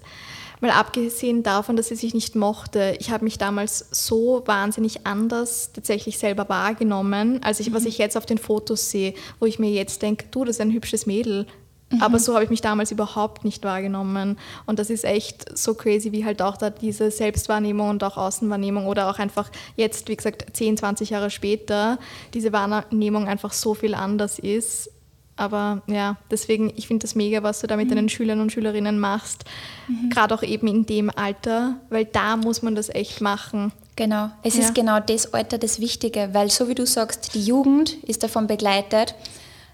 Mal abgesehen davon, dass sie sich nicht mochte, ich habe mich damals so wahnsinnig anders tatsächlich selber wahrgenommen, als ich, was mhm. ich jetzt auf den Fotos sehe, wo ich mir jetzt denke, du, das ist ein hübsches Mädel. Mhm. Aber so habe ich mich damals überhaupt nicht wahrgenommen. Und das ist echt so crazy, wie halt auch da diese Selbstwahrnehmung und auch Außenwahrnehmung oder auch einfach jetzt, wie gesagt, 10, 20 Jahre später, diese Wahrnehmung einfach so viel anders ist aber ja, deswegen, ich finde das mega, was du da mit mhm. deinen Schülern und Schülerinnen machst. Mhm. Gerade auch eben in dem Alter, weil da muss man das echt machen. Genau, es ja. ist genau das Alter das Wichtige, weil so wie du sagst, die Jugend ist davon begleitet,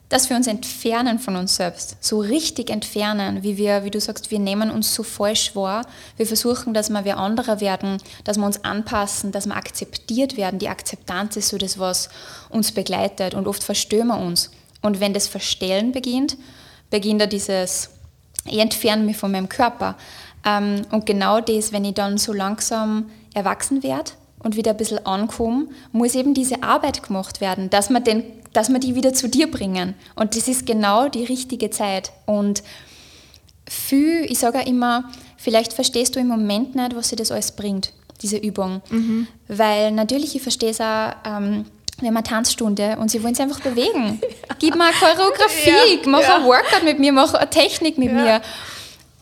dass wir uns entfernen von uns selbst, so richtig entfernen, wie wir, wie du sagst, wir nehmen uns so falsch wahr. Wir versuchen, dass wir wie anderer werden, dass wir uns anpassen, dass wir akzeptiert werden. Die Akzeptanz ist so das, was uns begleitet und oft verstören wir uns. Und wenn das Verstellen beginnt, beginnt da dieses, ich entferne mich von meinem Körper. Ähm, und genau das, wenn ich dann so langsam erwachsen werde und wieder ein bisschen ankomme, muss eben diese Arbeit gemacht werden, dass wir, den, dass wir die wieder zu dir bringen. Und das ist genau die richtige Zeit. Und viel, ich sage auch immer, vielleicht verstehst du im Moment nicht, was sie das alles bringt, diese Übung. Mhm. Weil natürlich, ich verstehe es auch, ähm, wir haben eine Tanzstunde und sie wollen sich einfach bewegen. *laughs* Gib mir eine Choreografie, ja, mach ja. ein Workout mit mir, mach eine Technik mit ja. mir.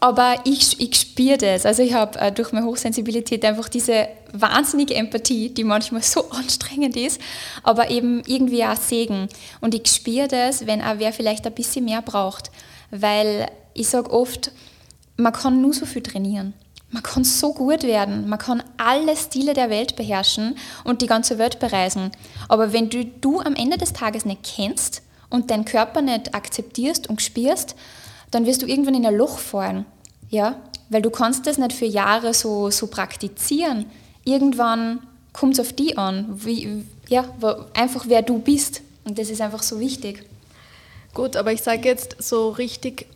aber ich, ich spüre das. Also ich habe äh, durch meine Hochsensibilität einfach diese wahnsinnige Empathie, die manchmal so anstrengend ist, aber eben irgendwie auch Segen. Und ich spüre das, wenn auch wer vielleicht ein bisschen mehr braucht. Weil ich sage oft, man kann nur so viel trainieren. Man kann so gut werden, man kann alle Stile der Welt beherrschen und die ganze Welt bereisen. Aber wenn du, du am Ende des Tages nicht kennst und deinen Körper nicht akzeptierst und spürst, dann wirst du irgendwann in ein Loch fallen. Ja? Weil du kannst das nicht für Jahre so, so praktizieren. Irgendwann kommt es auf die an, wie, ja, einfach wer du bist. Und das ist einfach so wichtig. Gut, aber ich sage jetzt so richtig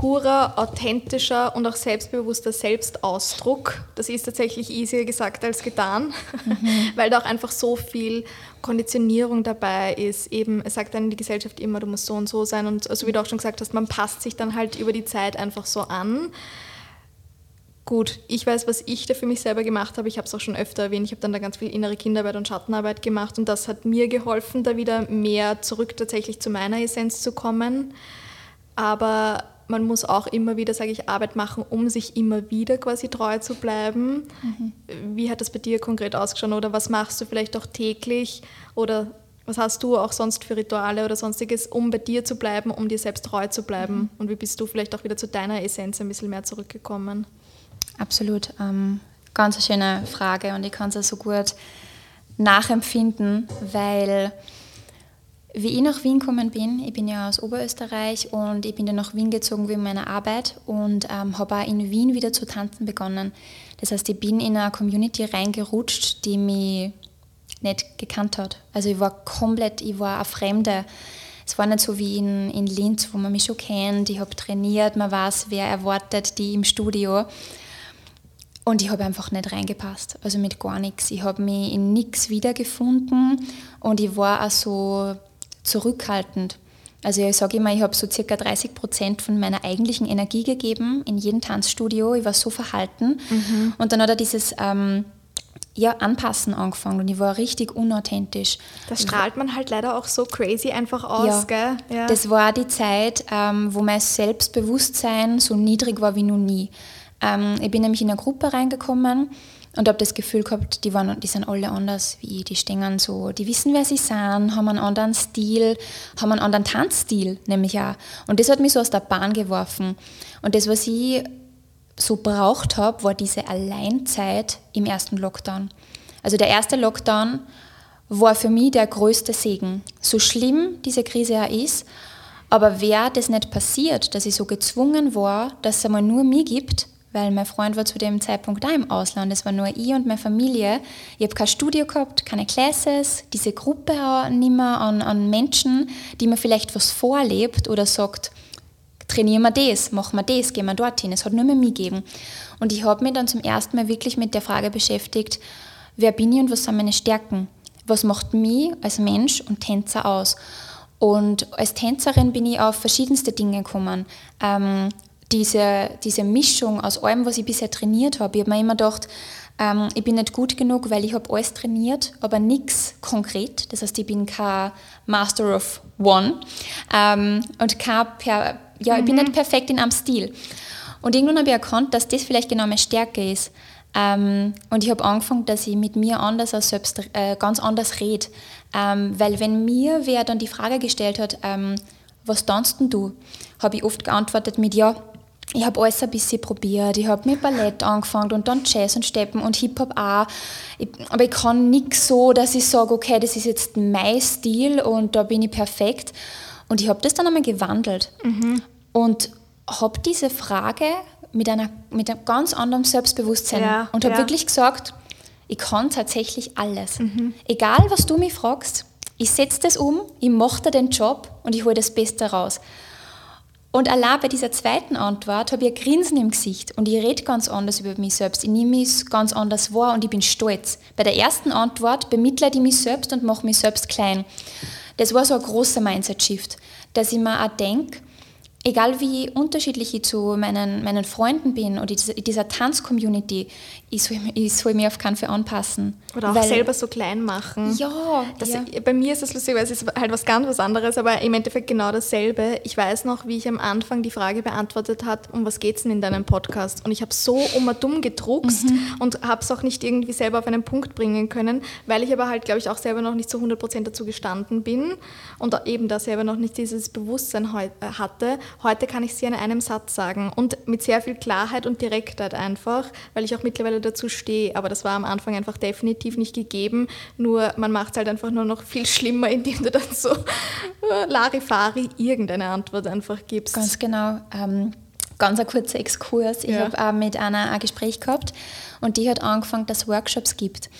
purer, authentischer und auch selbstbewusster Selbstausdruck. Das ist tatsächlich easier gesagt als getan, mhm. *laughs* weil da auch einfach so viel Konditionierung dabei ist. Eben, es sagt dann die Gesellschaft immer, du musst so und so sein. Und also wie du auch schon gesagt hast, man passt sich dann halt über die Zeit einfach so an. Gut, ich weiß, was ich da für mich selber gemacht habe. Ich habe es auch schon öfter erwähnt. Ich habe dann da ganz viel innere Kinderarbeit und Schattenarbeit gemacht und das hat mir geholfen, da wieder mehr zurück tatsächlich zu meiner Essenz zu kommen. Aber man muss auch immer wieder, sage ich, Arbeit machen, um sich immer wieder quasi treu zu bleiben. Mhm. Wie hat das bei dir konkret ausgeschaut oder was machst du vielleicht auch täglich oder was hast du auch sonst für Rituale oder sonstiges, um bei dir zu bleiben, um dir selbst treu zu bleiben? Mhm. Und wie bist du vielleicht auch wieder zu deiner Essenz ein bisschen mehr zurückgekommen? Absolut. Ähm, ganz eine schöne Frage und ich kann es so gut nachempfinden, weil wie ich nach Wien gekommen bin, ich bin ja aus Oberösterreich und ich bin dann nach Wien gezogen wegen meiner Arbeit und ähm, habe auch in Wien wieder zu tanzen begonnen. Das heißt, ich bin in eine Community reingerutscht, die mich nicht gekannt hat. Also ich war komplett, ich war eine Fremde. Es war nicht so wie in, in Linz, wo man mich schon kennt. Ich habe trainiert, man weiß, wer erwartet die im Studio. Und ich habe einfach nicht reingepasst, also mit gar nichts. Ich habe mich in nichts wiedergefunden und ich war auch so zurückhaltend. Also ich sage immer, ich habe so circa 30 Prozent von meiner eigentlichen Energie gegeben in jedem Tanzstudio. Ich war so verhalten. Mhm. Und dann hat er dieses ähm, ja, Anpassen angefangen und ich war richtig unauthentisch. Das strahlt man halt leider auch so crazy einfach aus, ja, gell? Ja. Das war die Zeit, ähm, wo mein Selbstbewusstsein so niedrig war wie noch nie. Ähm, ich bin nämlich in eine Gruppe reingekommen und habe das Gefühl gehabt, die, waren, die sind alle anders wie ich. Die stehen so, die wissen, wer sie sind, haben einen anderen Stil, haben einen anderen Tanzstil, nämlich auch. Und das hat mich so aus der Bahn geworfen. Und das, was ich so braucht habe, war diese Alleinzeit im ersten Lockdown. Also der erste Lockdown war für mich der größte Segen. So schlimm diese Krise ja ist, aber wäre das nicht passiert, dass ich so gezwungen war, dass es einmal nur mich gibt, weil mein Freund war zu dem Zeitpunkt da im Ausland. Es war nur ich und meine Familie. Ich habe kein Studio gehabt, keine Classes, diese Gruppe auch nicht mehr an, an Menschen, die mir vielleicht was vorlebt oder sagt, trainieren wir das, machen wir das, gehen wir dorthin. Es hat nur mehr mich gegeben. Und ich habe mich dann zum ersten Mal wirklich mit der Frage beschäftigt, wer bin ich und was sind meine Stärken? Was macht mich als Mensch und Tänzer aus? Und als Tänzerin bin ich auf verschiedenste Dinge gekommen. Ähm, diese, diese Mischung aus allem, was ich bisher trainiert habe. Ich habe mir immer gedacht, ähm, ich bin nicht gut genug, weil ich habe alles trainiert, aber nichts konkret. Das heißt, ich bin kein Master of One ähm, und kein per, ja, ich bin mhm. nicht perfekt in einem Stil. Und irgendwann habe ich erkannt, dass das vielleicht genau meine Stärke ist. Ähm, und ich habe angefangen, dass ich mit mir anders als selbst äh, ganz anders rede. Ähm, weil wenn mir wer dann die Frage gestellt hat, ähm, was tanzt denn du, habe ich oft geantwortet mit ja, ich habe alles ein bisschen probiert. Ich habe mit Ballett angefangen und dann Jazz und Steppen und Hip-Hop auch. Ich, aber ich kann nichts so, dass ich sage, okay, das ist jetzt mein Stil und da bin ich perfekt. Und ich habe das dann einmal gewandelt mhm. und habe diese Frage mit, einer, mit einem ganz anderen Selbstbewusstsein ja, und habe ja. wirklich gesagt, ich kann tatsächlich alles. Mhm. Egal, was du mich fragst, ich setze das um, ich mache da den Job und ich hole das Beste raus. Und allein bei dieser zweiten Antwort habe ich ein Grinsen im Gesicht und ich rede ganz anders über mich selbst. Ich nehme mich ganz anders wahr und ich bin stolz. Bei der ersten Antwort bemitleide ich mich selbst und mache mich selbst klein. Das war so ein großer Mindset-Shift, dass ich mir auch denke, egal wie unterschiedlich ich zu meinen, meinen Freunden bin oder dieser, dieser Tanz-Community, ich soll, ich soll mich auf keinen Fall anpassen. Oder auch Weil, selber so klein machen. Ja, ja. Bei mir ist das lustig, weil es ist halt was ganz was anderes, aber im Endeffekt genau dasselbe. Ich weiß noch, wie ich am Anfang die Frage beantwortet hat, um was geht es denn in deinem Podcast? Und ich habe so um und dumm gedruckst mhm. und habe es auch nicht irgendwie selber auf einen Punkt bringen können, weil ich aber halt, glaube ich, auch selber noch nicht zu 100% dazu gestanden bin und eben da selber noch nicht dieses Bewusstsein äh, hatte. Heute kann ich sie in einem Satz sagen und mit sehr viel Klarheit und Direktheit einfach, weil ich auch mittlerweile dazu stehe. Aber das war am Anfang einfach definitiv nicht gegeben. Nur man macht es halt einfach nur noch viel schlimmer, *laughs* indem du dann so äh, Larifari irgendeine Antwort einfach gibst. Ganz genau. Ähm, ganz ein kurzer Exkurs. Ich ja. habe auch mit einer ein Gespräch gehabt und die hat angefangen, dass es Workshops gibt.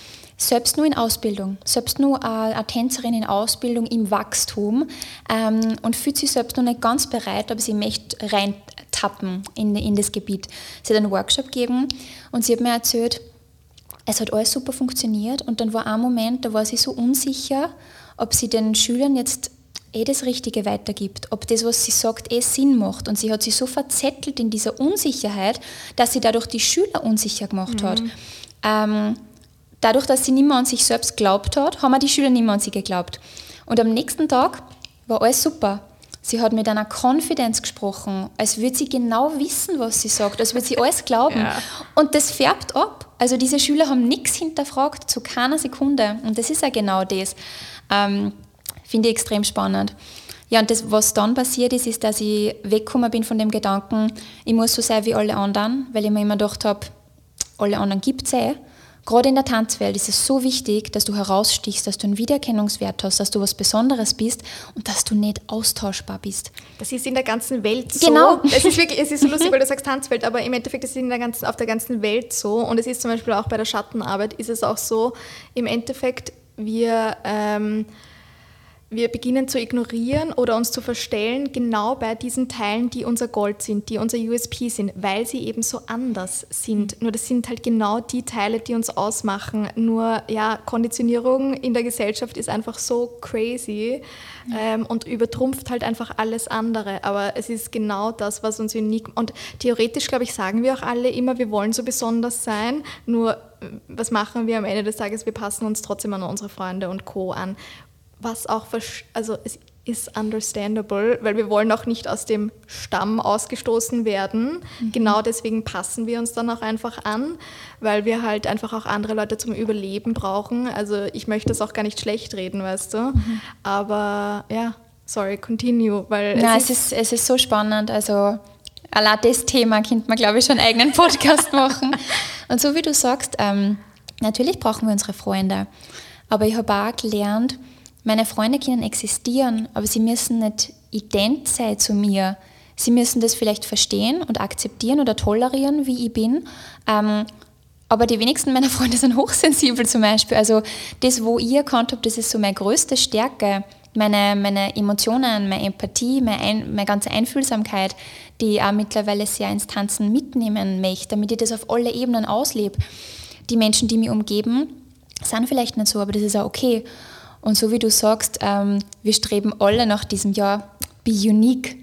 Selbst nur in Ausbildung, selbst nur eine Tänzerin in Ausbildung im Wachstum ähm, und fühlt sich selbst noch nicht ganz bereit, aber sie möchte reintappen in, in das Gebiet. Sie hat einen Workshop gegeben und sie hat mir erzählt, es hat alles super funktioniert und dann war ein Moment, da war sie so unsicher, ob sie den Schülern jetzt eh das Richtige weitergibt, ob das, was sie sagt, eh Sinn macht. Und sie hat sich so verzettelt in dieser Unsicherheit, dass sie dadurch die Schüler unsicher gemacht mhm. hat. Ähm, dadurch, dass sie nicht mehr an sich selbst geglaubt hat, haben auch die Schüler nicht mehr an sie geglaubt. Und am nächsten Tag war alles super. Sie hat mit einer Konfidenz gesprochen, als würde sie genau wissen, was sie sagt, als würde sie alles *laughs* glauben. Ja. Und das färbt ab. Also diese Schüler haben nichts hinterfragt, zu keiner Sekunde. Und das ist ja genau das. Ähm, Finde ich extrem spannend. Ja, und das, was dann passiert ist, ist, dass ich weggekommen bin von dem Gedanken, ich muss so sein wie alle anderen, weil ich mir immer gedacht habe, alle anderen gibt es eh. Gerade in der Tanzwelt ist es so wichtig, dass du herausstichst, dass du einen Wiedererkennungswert hast, dass du was Besonderes bist und dass du nicht austauschbar bist. Das ist in der ganzen Welt so. Genau. Es ist wirklich, es ist so *laughs* lustig, weil du sagst Tanzwelt, aber im Endeffekt ist es in der ganzen, auf der ganzen Welt so. Und es ist zum Beispiel auch bei der Schattenarbeit, ist es auch so, im Endeffekt, wir... Ähm, wir beginnen zu ignorieren oder uns zu verstellen, genau bei diesen Teilen, die unser Gold sind, die unser USP sind, weil sie eben so anders sind. Nur das sind halt genau die Teile, die uns ausmachen. Nur ja, Konditionierung in der Gesellschaft ist einfach so crazy ähm, und übertrumpft halt einfach alles andere. Aber es ist genau das, was uns unique und theoretisch, glaube ich, sagen wir auch alle immer, wir wollen so besonders sein. Nur was machen wir am Ende des Tages? Wir passen uns trotzdem an unsere Freunde und Co. an was auch, also es ist understandable, weil wir wollen auch nicht aus dem Stamm ausgestoßen werden. Mhm. Genau deswegen passen wir uns dann auch einfach an, weil wir halt einfach auch andere Leute zum Überleben brauchen. Also ich möchte das auch gar nicht schlecht reden, weißt du. Mhm. Aber ja, sorry, continue, weil es, ja, ist, es, ist, es ist so spannend. Also allein das Thema könnte man, glaube ich, schon einen eigenen Podcast machen. *laughs* Und so wie du sagst, ähm, natürlich brauchen wir unsere Freunde. Aber ich habe auch gelernt, meine Freunde können existieren, aber sie müssen nicht ident sein zu mir. Sie müssen das vielleicht verstehen und akzeptieren oder tolerieren, wie ich bin. Ähm, aber die wenigsten meiner Freunde sind *laughs* hochsensibel zum Beispiel. Also das, wo ich erkannt habe, das ist so meine größte Stärke. Meine, meine Emotionen, meine Empathie, meine, Ein, meine ganze Einfühlsamkeit, die ich auch mittlerweile sehr ins Tanzen mitnehmen möchte, damit ich das auf alle Ebenen auslebe. Die Menschen, die mich umgeben, sind vielleicht nicht so, aber das ist auch okay. Und so wie du sagst, ähm, wir streben alle nach diesem Jahr, be unique.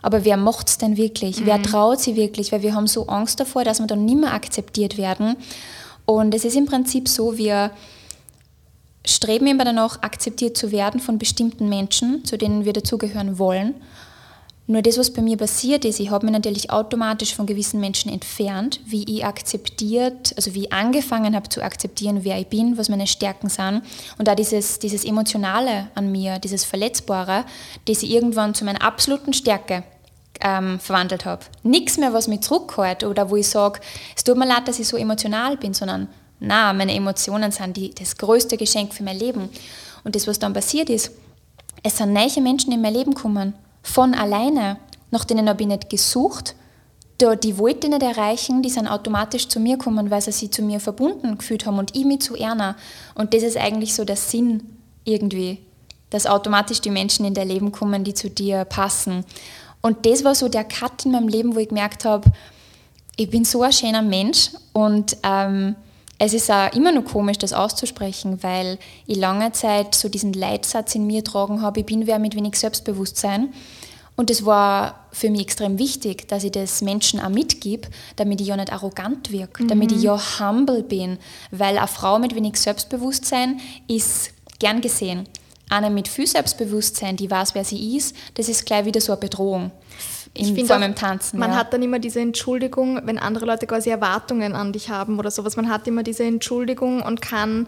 Aber wer macht es denn wirklich? Mhm. Wer traut sich wirklich? Weil wir haben so Angst davor, dass wir dann nicht mehr akzeptiert werden. Und es ist im Prinzip so, wir streben immer danach, akzeptiert zu werden von bestimmten Menschen, zu denen wir dazugehören wollen. Nur das, was bei mir passiert ist, ich habe mich natürlich automatisch von gewissen Menschen entfernt, wie ich akzeptiert, also wie ich angefangen habe zu akzeptieren, wer ich bin, was meine Stärken sind. Und da dieses, dieses Emotionale an mir, dieses Verletzbare, das ich irgendwann zu meiner absoluten Stärke ähm, verwandelt habe. Nichts mehr, was mich zurückhält oder wo ich sage, es tut mir leid, dass ich so emotional bin, sondern na, meine Emotionen sind die, das größte Geschenk für mein Leben. Und das, was dann passiert ist, es sind neue Menschen in mein Leben gekommen von alleine. Nach denen habe ich nicht gesucht. Die wollte ich nicht erreichen, die sind automatisch zu mir gekommen, weil sie sich zu mir verbunden gefühlt haben und ich mich zu Erna. Und das ist eigentlich so der Sinn irgendwie, dass automatisch die Menschen in dein Leben kommen, die zu dir passen. Und das war so der Cut in meinem Leben, wo ich gemerkt habe, ich bin so ein schöner Mensch und ähm, es ist auch immer noch komisch, das auszusprechen, weil ich lange Zeit so diesen Leitsatz in mir tragen habe, ich bin wer mit wenig Selbstbewusstsein. Und das war für mich extrem wichtig, dass ich das Menschen auch mitgib, damit ich ja nicht arrogant wirke, mhm. damit ich ja humble bin, weil eine Frau mit wenig Selbstbewusstsein ist gern gesehen. Eine mit viel Selbstbewusstsein, die weiß, wer sie ist, das ist gleich wieder so eine Bedrohung. In, ich vor allem im Tanzen. Man ja. hat dann immer diese Entschuldigung, wenn andere Leute quasi Erwartungen an dich haben oder sowas. Man hat immer diese Entschuldigung und kann,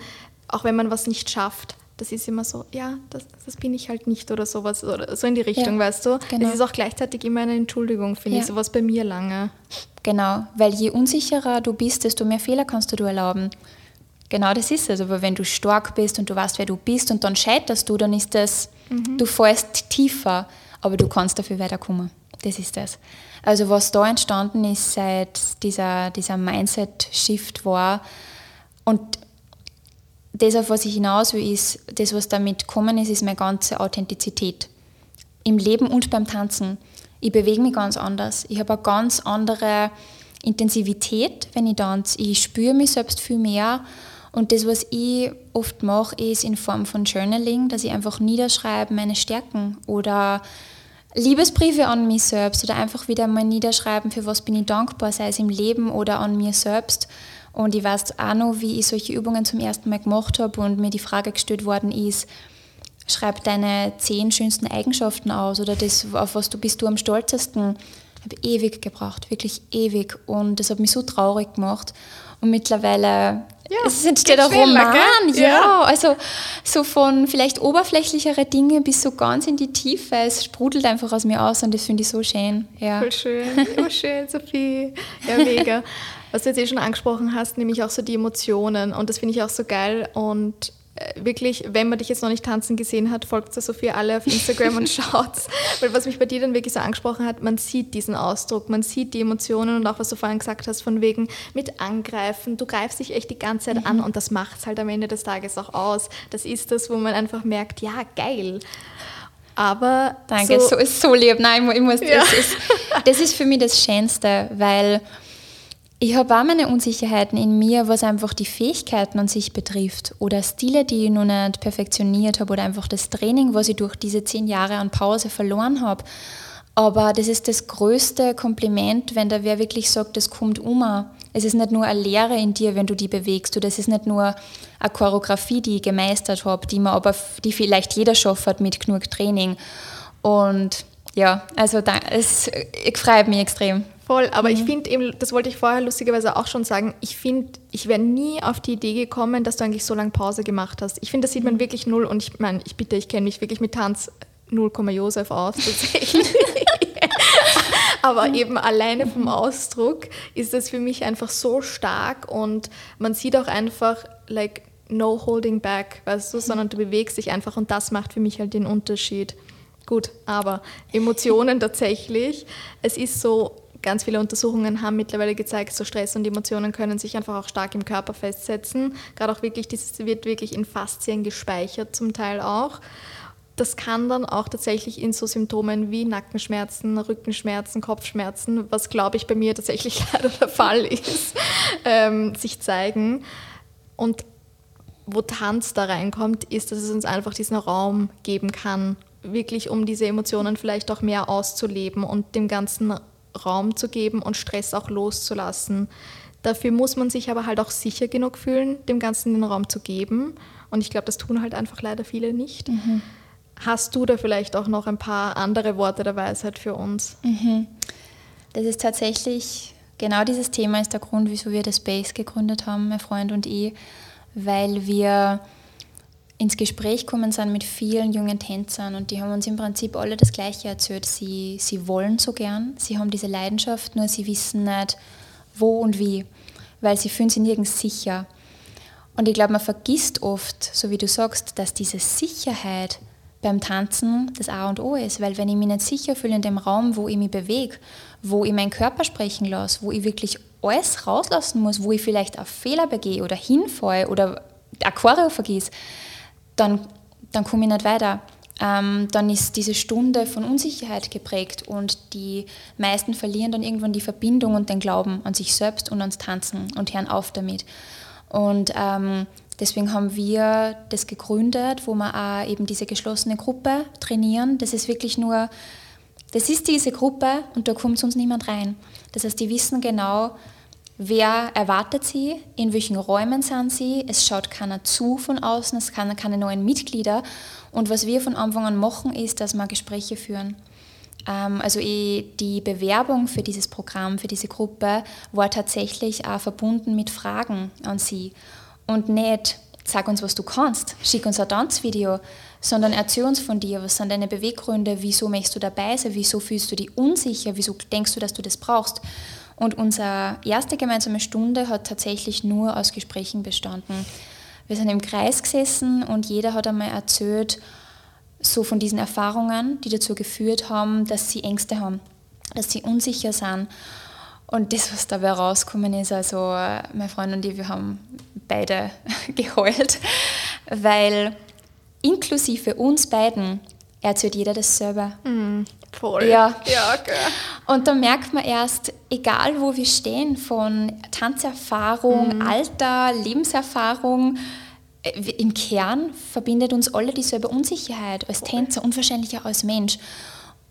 auch wenn man was nicht schafft, das ist immer so, ja, das, das bin ich halt nicht oder sowas, oder so in die Richtung, ja, weißt du? Genau. Es ist auch gleichzeitig immer eine Entschuldigung, finde ja. ich, sowas bei mir lange. Genau, weil je unsicherer du bist, desto mehr Fehler kannst du dir erlauben. Genau das ist es. Aber wenn du stark bist und du weißt, wer du bist und dann scheiterst du, dann ist das, mhm. du fällst tiefer, aber du kannst dafür weiterkommen. Das ist das. Also was da entstanden ist seit dieser, dieser Mindset-Shift war und das, auf was ich hinaus will, ist, das, was damit kommen ist, ist meine ganze Authentizität. Im Leben und beim Tanzen. Ich bewege mich ganz anders. Ich habe eine ganz andere Intensivität, wenn ich tanze. Ich spüre mich selbst viel mehr. Und das, was ich oft mache, ist in Form von Journaling, dass ich einfach niederschreibe meine Stärken oder Liebesbriefe an mich selbst oder einfach wieder mal niederschreiben, für was bin ich dankbar, sei es im Leben oder an mir selbst. Und ich weiß auch noch, wie ich solche Übungen zum ersten Mal gemacht habe und mir die Frage gestellt worden ist, schreib deine zehn schönsten Eigenschaften aus oder das, auf was du bist du am stolzesten. Ich habe ewig gebraucht, wirklich ewig. Und das hat mich so traurig gemacht. Und mittlerweile ja, es entsteht ein Roman, ja. ja. Also so von vielleicht oberflächlichere Dinge bis so ganz in die Tiefe. Es sprudelt einfach aus mir aus und das finde ich so schön. Ja. Voll schön, oh schön, Sophie. Ja, mega. *laughs* Was du jetzt eh schon angesprochen hast, nämlich auch so die Emotionen und das finde ich auch so geil und wirklich, wenn man dich jetzt noch nicht tanzen gesehen hat, folgt Sophie alle auf Instagram und *laughs* schaut's. Weil was mich bei dir dann wirklich so angesprochen hat, man sieht diesen Ausdruck, man sieht die Emotionen und auch was du vorhin gesagt hast, von wegen mit Angreifen, du greifst dich echt die ganze Zeit mhm. an und das macht es halt am Ende des Tages auch aus. Das ist das, wo man einfach merkt, ja, geil. Aber. Danke, so, so ist so lieb. Nein, ich muss, ja. das, ist, das ist für mich das Schönste, weil ich habe auch meine Unsicherheiten in mir, was einfach die Fähigkeiten an sich betrifft oder Stile, die ich noch nicht perfektioniert habe oder einfach das Training, was ich durch diese zehn Jahre an Pause verloren habe. Aber das ist das größte Kompliment, wenn da wer wirklich sagt, das kommt um. Es ist nicht nur eine Lehre in dir, wenn du die bewegst, oder es ist nicht nur eine Choreografie, die ich gemeistert habe, die man aber, die vielleicht jeder schafft mit genug Training. Und ja, also da, es, ich freue mich extrem. Voll, aber mhm. ich finde eben, das wollte ich vorher lustigerweise auch schon sagen, ich finde, ich wäre nie auf die Idee gekommen, dass du eigentlich so lange Pause gemacht hast. Ich finde, das sieht man mhm. wirklich null und ich meine, ich bitte, ich kenne mich wirklich mit Tanz 0, Josef aus tatsächlich. *laughs* aber eben alleine vom Ausdruck ist das für mich einfach so stark und man sieht auch einfach, like, no holding back, weißt du, sondern du bewegst dich einfach und das macht für mich halt den Unterschied. Gut, aber Emotionen *laughs* tatsächlich. Es ist so, ganz viele Untersuchungen haben mittlerweile gezeigt, so Stress und Emotionen können sich einfach auch stark im Körper festsetzen. Gerade auch wirklich, das wird wirklich in Faszien gespeichert, zum Teil auch. Das kann dann auch tatsächlich in so Symptomen wie Nackenschmerzen, Rückenschmerzen, Kopfschmerzen, was glaube ich bei mir tatsächlich *laughs* leider der Fall ist, ähm, sich zeigen. Und wo Tanz da reinkommt, ist, dass es uns einfach diesen Raum geben kann, wirklich um diese Emotionen vielleicht auch mehr auszuleben und dem ganzen Raum zu geben und Stress auch loszulassen. Dafür muss man sich aber halt auch sicher genug fühlen, dem Ganzen den Raum zu geben. Und ich glaube, das tun halt einfach leider viele nicht. Mhm. Hast du da vielleicht auch noch ein paar andere Worte der Weisheit für uns? Mhm. Das ist tatsächlich, genau dieses Thema ist der Grund, wieso wir das Space gegründet haben, mein Freund und ich, weil wir ins Gespräch kommen sind mit vielen jungen Tänzern und die haben uns im Prinzip alle das Gleiche erzählt. Sie, sie wollen so gern, sie haben diese Leidenschaft, nur sie wissen nicht, wo und wie, weil sie fühlen sich nirgends sicher. Und ich glaube, man vergisst oft, so wie du sagst, dass diese Sicherheit beim Tanzen das A und O ist, weil wenn ich mich nicht sicher fühle in dem Raum, wo ich mich bewege, wo ich meinen Körper sprechen lasse, wo ich wirklich alles rauslassen muss, wo ich vielleicht auf Fehler begehe oder hinfalle oder Aquario vergieße, dann, dann komme ich nicht weiter. Ähm, dann ist diese Stunde von Unsicherheit geprägt und die meisten verlieren dann irgendwann die Verbindung und den Glauben an sich selbst und ans Tanzen und hören auf damit. Und ähm, deswegen haben wir das gegründet, wo wir auch eben diese geschlossene Gruppe trainieren. Das ist wirklich nur Das ist diese Gruppe und da kommt sonst niemand rein. Das heißt, die wissen genau, wer erwartet sie, in welchen Räumen sind sie, es schaut keiner zu von außen, es kann keine neuen Mitglieder. Und was wir von Anfang an machen, ist, dass wir Gespräche führen. Ähm, also die Bewerbung für dieses Programm, für diese Gruppe, war tatsächlich auch verbunden mit Fragen an sie. Und nicht, sag uns, was du kannst, schick uns ein Tanzvideo, sondern erzähl uns von dir, was sind deine Beweggründe, wieso möchtest du dabei sein, wieso fühlst du dich unsicher, wieso denkst du, dass du das brauchst. Und unsere erste gemeinsame Stunde hat tatsächlich nur aus Gesprächen bestanden. Wir sind im Kreis gesessen und jeder hat einmal erzählt, so von diesen Erfahrungen, die dazu geführt haben, dass sie Ängste haben, dass sie unsicher sind. Und das, was dabei rausgekommen ist, also mein Freund und ich, wir haben beide *laughs* geheult, weil inklusive uns beiden erzählt jeder dasselbe. Mm, voll. Ja. ja okay. Und da merkt man erst, egal wo wir stehen, von Tanzerfahrung, mm. Alter, Lebenserfahrung, äh, im Kern verbindet uns alle dieselbe Unsicherheit als Tänzer und wahrscheinlich auch als Mensch.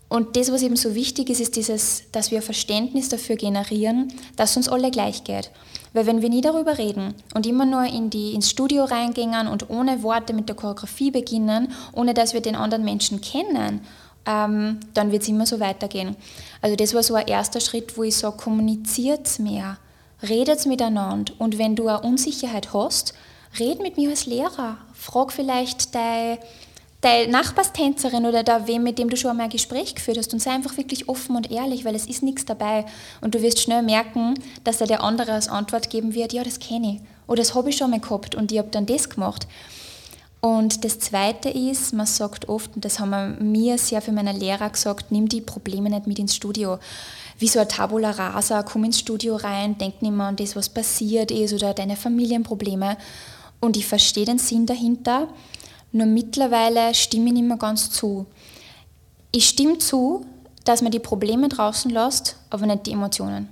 Und das, was eben so wichtig ist, ist dieses, dass wir Verständnis dafür generieren, dass uns alle gleich geht. Weil wenn wir nie darüber reden und immer nur in die, ins Studio reingehen und ohne Worte mit der Choreografie beginnen, ohne dass wir den anderen Menschen kennen, ähm, dann wird es immer so weitergehen. Also das war so ein erster Schritt, wo ich sage, kommuniziert mehr, redet miteinander. Und wenn du eine Unsicherheit hast, red mit mir als Lehrer. Frag vielleicht deine, deine Nachbarstänzerin oder da wem, mit dem du schon einmal ein Gespräch geführt hast und sei einfach wirklich offen und ehrlich, weil es ist nichts dabei. Und du wirst schnell merken, dass da der andere als Antwort geben wird, ja, das kenne ich. Oder das habe ich schon mal gehabt und ich habe dann das gemacht. Und das Zweite ist, man sagt oft, und das haben mir sehr für meine Lehrer gesagt, nimm die Probleme nicht mit ins Studio. Wie so ein Tabula rasa, komm ins Studio rein, denk nicht mehr an das, was passiert ist oder deine Familienprobleme, und ich verstehe den Sinn dahinter, nur mittlerweile stimme ich nicht mehr ganz zu. Ich stimme zu, dass man die Probleme draußen lässt, aber nicht die Emotionen.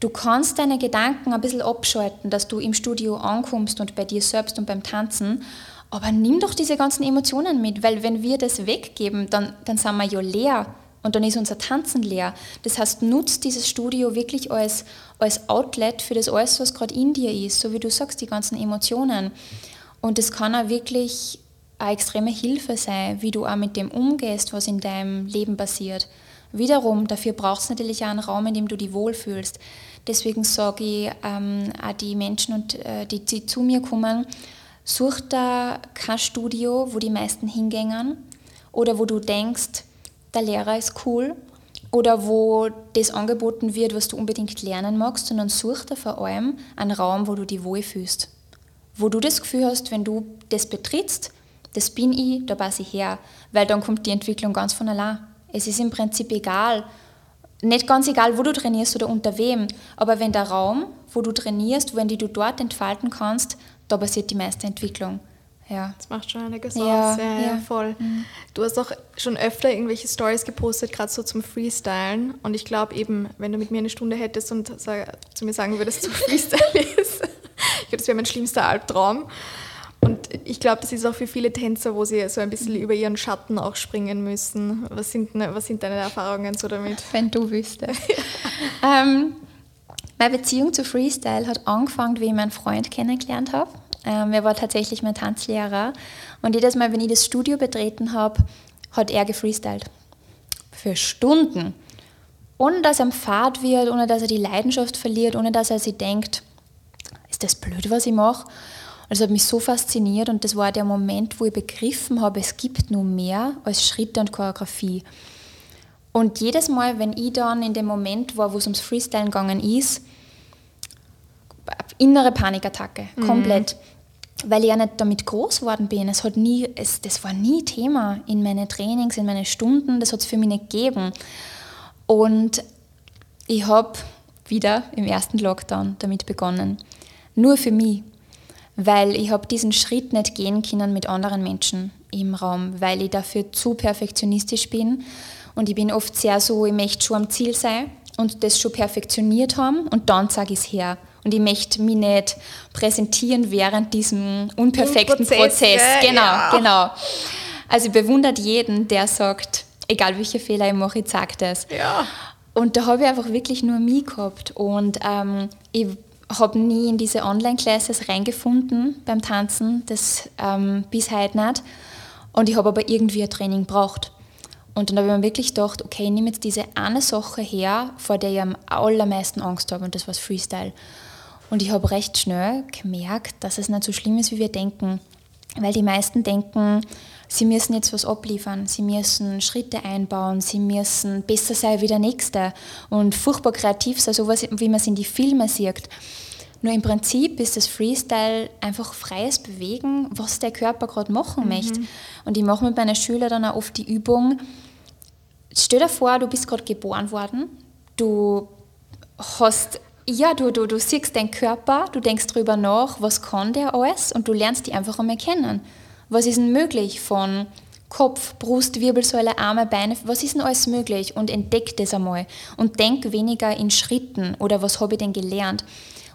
Du kannst deine Gedanken ein bisschen abschalten, dass du im Studio ankommst und bei dir selbst und beim Tanzen, aber nimm doch diese ganzen Emotionen mit, weil wenn wir das weggeben, dann, dann sind wir ja leer und dann ist unser Tanzen leer. Das heißt, nutzt dieses Studio wirklich als, als Outlet für das alles, was gerade in dir ist, so wie du sagst, die ganzen Emotionen. Und das kann auch wirklich eine extreme Hilfe sein, wie du auch mit dem umgehst, was in deinem Leben passiert. Wiederum, dafür braucht es natürlich auch einen Raum, in dem du dich wohlfühlst. Deswegen sage ich ähm, auch die Menschen, und, äh, die, die zu mir kommen, such da kein Studio, wo die meisten hingängen oder wo du denkst, der Lehrer ist cool oder wo das angeboten wird, was du unbedingt lernen magst, sondern such dir vor allem einen Raum, wo du dich wohlfühlst. Wo du das Gefühl hast, wenn du das betrittst, das bin ich, da passe ich her, weil dann kommt die Entwicklung ganz von allein. Es ist im Prinzip egal, nicht ganz egal, wo du trainierst oder unter wem, aber wenn der Raum, wo du trainierst, wenn die du dort entfalten kannst, da passiert die meiste Entwicklung. Ja. Das macht schon einiges ja, aus. Ja, ja. voll. Mhm. Du hast auch schon öfter irgendwelche Stories gepostet, gerade so zum Freestylen. Und ich glaube eben, wenn du mit mir eine Stunde hättest und zu mir sagen würdest, so *laughs* Freestyle ist, ich glaube, das wäre mein schlimmster Albtraum. Und ich glaube, das ist auch für viele Tänzer, wo sie so ein bisschen über ihren Schatten auch springen müssen. Was sind, was sind deine Erfahrungen so damit? Wenn du wüsstest. *laughs* ähm, meine Beziehung zu Freestyle hat angefangen, wie ich meinen Freund kennengelernt habe. Ähm, er war tatsächlich mein Tanzlehrer. Und jedes Mal, wenn ich das Studio betreten habe, hat er gefreestylt. Für Stunden. Ohne dass er am Fahrt wird, ohne dass er die Leidenschaft verliert, ohne dass er sich denkt, ist das blöd, was ich mache? Und das hat mich so fasziniert und das war der Moment, wo ich begriffen habe, es gibt nur mehr als Schritte und Choreografie. Und jedes Mal, wenn ich dann in dem Moment war, wo es ums Freestylen gegangen ist, innere Panikattacke, mhm. komplett. Mhm. Weil ich ja nicht damit groß geworden bin. Es hat nie, es, das war nie Thema in meine Trainings, in meine Stunden, das hat es für mich nicht gegeben. Und ich habe wieder im ersten Lockdown damit begonnen. Nur für mich. Weil ich habe diesen Schritt nicht gehen können mit anderen Menschen im Raum, weil ich dafür zu perfektionistisch bin. Und ich bin oft sehr so, ich möchte schon am Ziel sein und das schon perfektioniert haben und dann sage ich es her. Und ich möchte mich nicht präsentieren während diesem unperfekten Prozess. Prozess. Genau, ja. genau. Also ich bewundert jeden, der sagt, egal welche Fehler ich mache, ich zeige das. Ja. Und da habe ich einfach wirklich nur mich gehabt. Und ähm, ich habe nie in diese Online-Classes reingefunden beim Tanzen, das ähm, bis heute nicht. Und ich habe aber irgendwie ein Training braucht. Und dann habe ich mir wirklich gedacht, okay, ich nehme jetzt diese eine Sache her, vor der ich am allermeisten Angst habe, und das war das Freestyle. Und ich habe recht schnell gemerkt, dass es nicht so schlimm ist, wie wir denken. Weil die meisten denken, sie müssen jetzt was abliefern, sie müssen Schritte einbauen, sie müssen besser sein wie der Nächste und furchtbar kreativ sein, so wie man es in die Filme sieht. Nur im Prinzip ist das Freestyle einfach freies Bewegen, was der Körper gerade machen mhm. möchte. Und ich mache mit meinen Schülern dann auch oft die Übung, stell dir vor, du bist gerade geboren worden, du hast, ja, du, du, du siehst deinen Körper, du denkst darüber nach, was kann der alles und du lernst die einfach einmal kennen. Was ist denn möglich von Kopf, Brust, Wirbelsäule, Arme, Beine, was ist denn alles möglich? Und entdeck das einmal. Und denk weniger in Schritten oder was habe ich denn gelernt.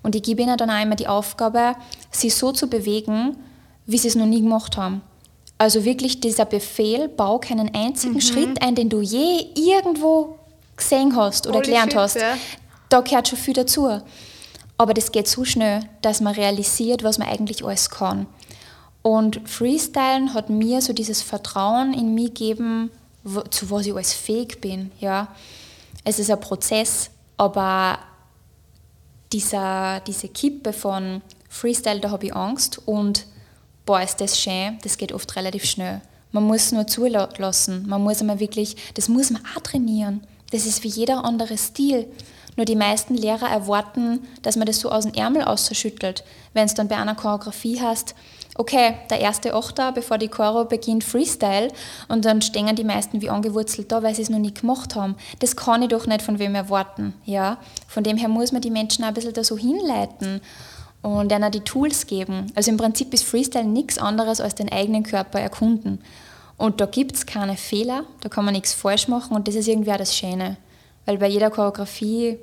Und ich gebe ihnen dann auch immer die Aufgabe, sie so zu bewegen, wie sie es noch nie gemacht haben. Also wirklich dieser Befehl, bau keinen einzigen mhm. Schritt ein, den du je irgendwo gesehen hast oder Holy gelernt shit, hast. Ja. Da gehört schon viel dazu. Aber das geht so schnell, dass man realisiert, was man eigentlich alles kann. Und Freestylen hat mir so dieses Vertrauen in mich gegeben, zu was ich alles fähig bin. Ja. Es ist ein Prozess, aber dieser, diese Kippe von Freestyle, da habe ich Angst und boah, ist das schön, das geht oft relativ schnell. Man muss nur zulassen, man muss einmal wirklich, das muss man auch trainieren. Das ist wie jeder andere Stil. Nur die meisten Lehrer erwarten, dass man das so aus dem Ärmel ausschüttelt. Wenn es dann bei einer Choreografie hast, okay, der erste Achter, bevor die Choro beginnt, Freestyle und dann stehen die meisten wie angewurzelt da, weil sie es noch nie gemacht haben. Das kann ich doch nicht von wem erwarten. Ja? Von dem her muss man die Menschen auch ein bisschen da so hinleiten und ihnen die Tools geben. Also im Prinzip ist Freestyle nichts anderes als den eigenen Körper erkunden. Und da gibt es keine Fehler, da kann man nichts falsch machen und das ist irgendwie auch das Schöne. Weil bei jeder Choreografie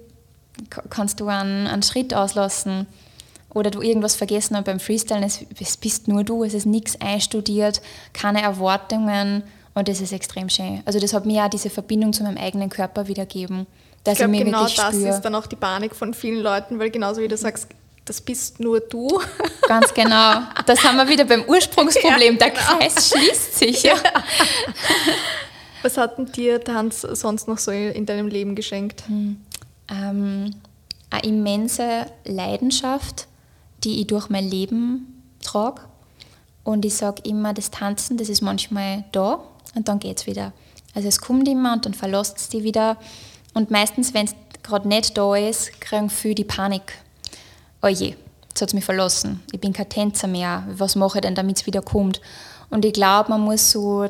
kannst du einen, einen Schritt auslassen oder du irgendwas vergessen und beim Freestylen, es, es bist nur du, es ist nichts einstudiert, keine Erwartungen und das ist extrem schön. Also das hat mir auch diese Verbindung zu meinem eigenen Körper wiedergeben. Dass ich glaube, genau das spüre. ist dann auch die Panik von vielen Leuten, weil genauso wie du sagst, das bist nur du. *laughs* Ganz genau. Das haben wir wieder beim Ursprungsproblem. *laughs* Ja, Der genau. Kreis schließt sich. Ja. *laughs* Was hat denn dir Tanz sonst noch so in deinem Leben geschenkt? Hm. Ähm, eine immense Leidenschaft die ich durch mein Leben trage. Und ich sage immer, das Tanzen, das ist manchmal da und dann geht es wieder. Also es kommt immer und dann verlässt es die wieder. Und meistens, wenn es gerade nicht da ist, kriegen viele die Panik. Oh je, jetzt hat es mich verlassen. Ich bin kein Tänzer mehr. Was mache ich denn, damit es wieder kommt? Und ich glaube, man muss so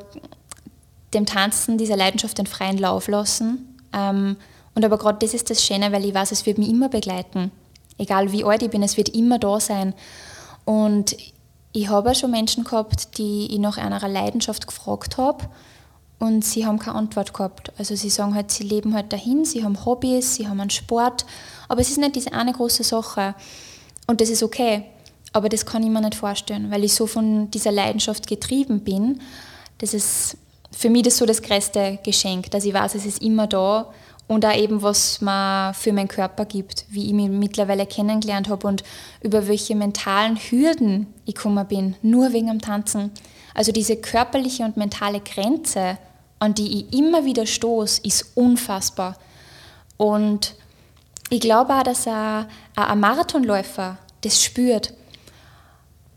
dem Tanzen, dieser Leidenschaft den freien Lauf lassen. Ähm, und aber gerade das ist das Schöne, weil ich weiß, es wird mich immer begleiten. Egal wie alt ich bin, es wird immer da sein. Und ich habe auch schon Menschen gehabt, die ich nach einer Leidenschaft gefragt habe und sie haben keine Antwort gehabt. Also sie sagen halt, sie leben halt dahin, sie haben Hobbys, sie haben einen Sport, aber es ist nicht diese eine große Sache. Und das ist okay. Aber das kann ich mir nicht vorstellen, weil ich so von dieser Leidenschaft getrieben bin. Das ist für mich das so das größte Geschenk, dass ich weiß, es ist immer da und auch eben, was man für meinen Körper gibt, wie ich mich mittlerweile kennengelernt habe und über welche mentalen Hürden ich gekommen bin, nur wegen dem Tanzen. Also diese körperliche und mentale Grenze, an die ich immer wieder stoße, ist unfassbar. Und ich glaube auch, dass ein, ein Marathonläufer das spürt.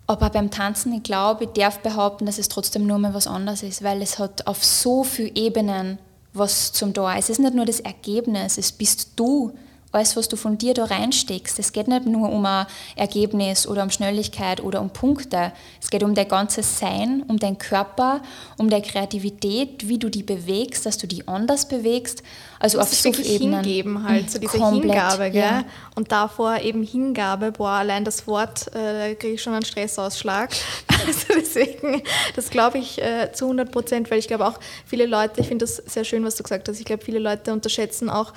Aber beim Tanzen, ich glaube, ich darf behaupten, dass es trotzdem nur mal was anderes ist, weil es hat auf so vielen Ebenen was zum da ist. Es ist nicht nur das Ergebnis, es bist du, alles, was du von dir da reinsteckst. Es geht nicht nur um ein Ergebnis oder um Schnelligkeit oder um Punkte. Es geht um dein ganzes Sein, um deinen Körper, um deine Kreativität, wie du die bewegst, dass du die anders bewegst. Also auf so Ebenen. hingeben halt, so diese Komplett, Hingabe. Gell? Ja. Und davor eben Hingabe, boah, allein das Wort, äh, da kriege ich schon einen Stressausschlag. *laughs* also deswegen, das glaube ich äh, zu 100 Prozent, weil ich glaube auch viele Leute, ich finde das sehr schön, was du gesagt hast, ich glaube viele Leute unterschätzen auch,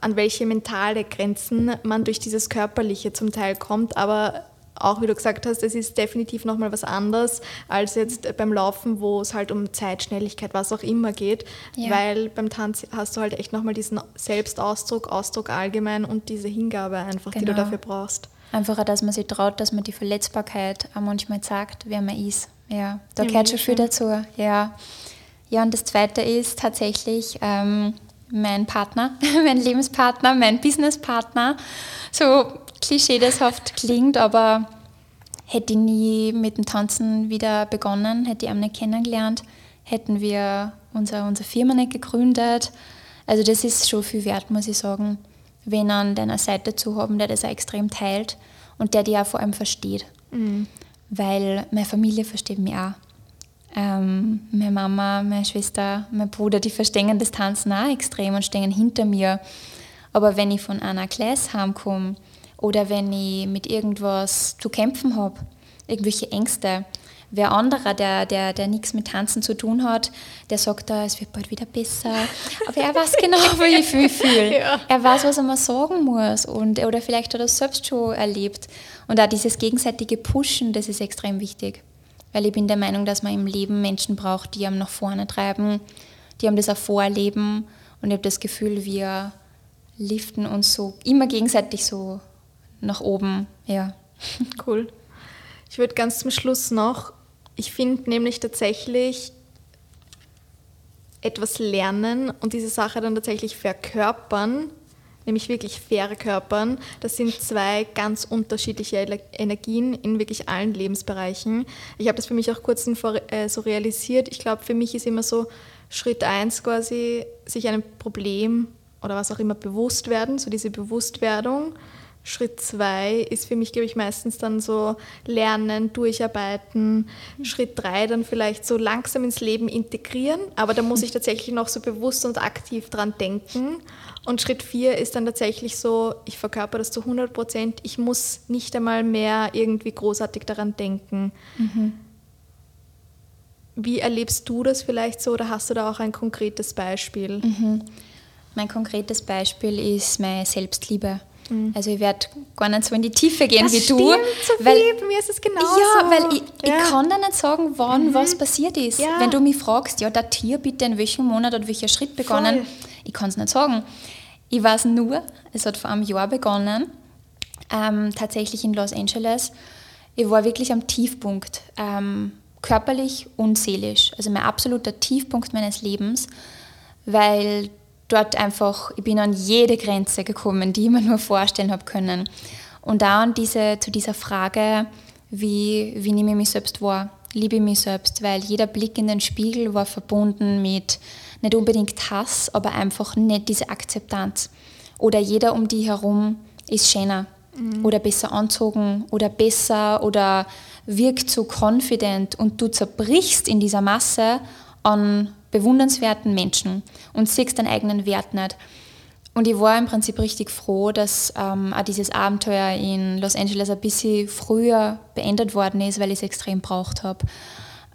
an welche mentale Grenzen man durch dieses Körperliche zum Teil kommt, aber auch wie du gesagt hast, es ist definitiv nochmal was anderes als jetzt beim Laufen, wo es halt um Zeit, Schnelligkeit, was auch immer geht. Ja. Weil beim Tanz hast du halt echt nochmal diesen Selbstausdruck, Ausdruck allgemein und diese Hingabe einfach, genau. die du genau. dafür brauchst. Einfach, dass man sich traut, dass man die Verletzbarkeit auch manchmal sagt, wer man ist. Ja, da ja, gehört schon viel dazu. Ja. ja, und das Zweite ist tatsächlich ähm, mein Partner, *laughs* mein Lebenspartner, mein Businesspartner. So klischee das oft klingt, aber hätte ich nie mit dem Tanzen wieder begonnen, hätte ich ihn nicht kennengelernt, hätten wir unsere, unsere Firma nicht gegründet. Also das ist schon viel wert, muss ich sagen wen an deiner Seite zu haben, der das auch extrem teilt und der dich auch vor allem versteht. Mhm. Weil meine Familie versteht mich auch. Ähm, meine Mama, meine Schwester, mein Bruder, die verstehen das Tanzen auch extrem und stehen hinter mir. Aber wenn ich von einer Klasse heimkomme oder wenn ich mit irgendwas zu kämpfen habe, irgendwelche Ängste, Wer anderer, der, der, der nichts mit Tanzen zu tun hat, der sagt da, es wird bald wieder besser. Aber er weiß genau, *laughs* wie ich mich fühle. Ja. Er weiß, was er mal sagen muss. Und, oder vielleicht hat er es selbst schon erlebt. Und auch dieses gegenseitige Pushen, das ist extrem wichtig. Weil ich bin der Meinung, dass man im Leben Menschen braucht, die einem nach vorne treiben, die haben das auch vorleben. Und ich habe das Gefühl, wir liften uns so immer gegenseitig so nach oben. Ja. *laughs* Cool. Ich würde ganz zum Schluss noch ich finde nämlich tatsächlich etwas lernen und diese Sache dann tatsächlich verkörpern, nämlich wirklich verkörpern, das sind zwei ganz unterschiedliche Energien in wirklich allen Lebensbereichen. Ich habe das für mich auch kurz äh, so realisiert. Ich glaube, für mich ist immer so Schritt eins quasi, sich einem Problem oder was auch immer bewusst werden, so diese Bewusstwerdung. Schritt zwei ist für mich, glaube ich, meistens dann so Lernen, Durcharbeiten. Mhm. Schritt drei dann vielleicht so langsam ins Leben integrieren, aber da muss ich *laughs* tatsächlich noch so bewusst und aktiv dran denken. Und Schritt vier ist dann tatsächlich so, ich verkörper das zu 100 Prozent, ich muss nicht einmal mehr irgendwie großartig daran denken. Mhm. Wie erlebst du das vielleicht so oder hast du da auch ein konkretes Beispiel? Mhm. Mein konkretes Beispiel ist meine Selbstliebe. Mhm. Also ich werde gar nicht so in die Tiefe gehen das wie du. So weil, viel. Bei mir ist es genauso. Ja, weil ich, ja. ich kann dir nicht sagen, wann mhm. was passiert ist. Ja. Wenn du mich fragst, ja, datier bitte in welchem Monat oder welcher Schritt begonnen, Voll. ich kann es nicht sagen. Ich weiß nur, es hat vor einem Jahr begonnen, ähm, tatsächlich in Los Angeles. Ich war wirklich am Tiefpunkt, ähm, körperlich und seelisch. Also mein absoluter Tiefpunkt meines Lebens, weil dort einfach, ich bin an jede Grenze gekommen, die ich mir nur vorstellen habe können. Und da an diese, zu dieser Frage, wie, wie nehme ich mich selbst wahr, liebe ich mich selbst, weil jeder Blick in den Spiegel war verbunden mit nicht unbedingt Hass, aber einfach nicht diese Akzeptanz. Oder jeder um die herum ist schöner mhm. oder besser anzogen oder besser oder wirkt so confident und du zerbrichst in dieser Masse an bewundernswerten Menschen und siehst deinen eigenen Wert nicht. Und ich war im Prinzip richtig froh, dass ähm, auch dieses Abenteuer in Los Angeles ein bisschen früher beendet worden ist, weil ich es extrem braucht habe.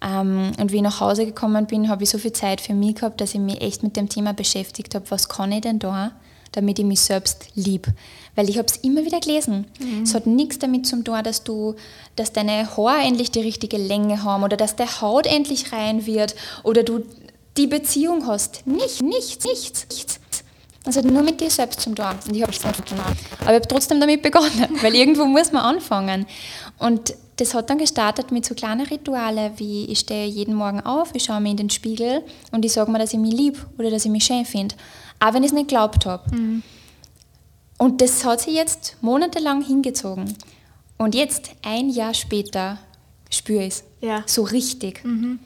Ähm, und wie ich nach Hause gekommen bin, habe ich so viel Zeit für mich gehabt, dass ich mich echt mit dem Thema beschäftigt habe, was kann ich denn da, damit ich mich selbst lieb. Weil ich habe es immer wieder gelesen. Mhm. Es hat nichts damit zu tun, dass du, dass deine Haare endlich die richtige Länge haben oder dass der Haut endlich rein wird oder du die Beziehung hast. Nicht, nichts, nichts, nichts. Hat nur mit dir selbst zu tun. Und ich habe es nicht gemacht. Aber ich habe trotzdem damit begonnen, *laughs* weil irgendwo muss man anfangen. Und das hat dann gestartet mit so kleinen Ritualen, wie ich stehe jeden Morgen auf, ich schaue mir in den Spiegel und ich sage mir, dass ich mich lieb oder dass ich mich schön finde. Auch wenn ich es nicht geglaubt habe. Mhm. Und das hat sich jetzt monatelang hingezogen. Und jetzt, ein Jahr später, spüre ich es. Ja. So richtig. Mhm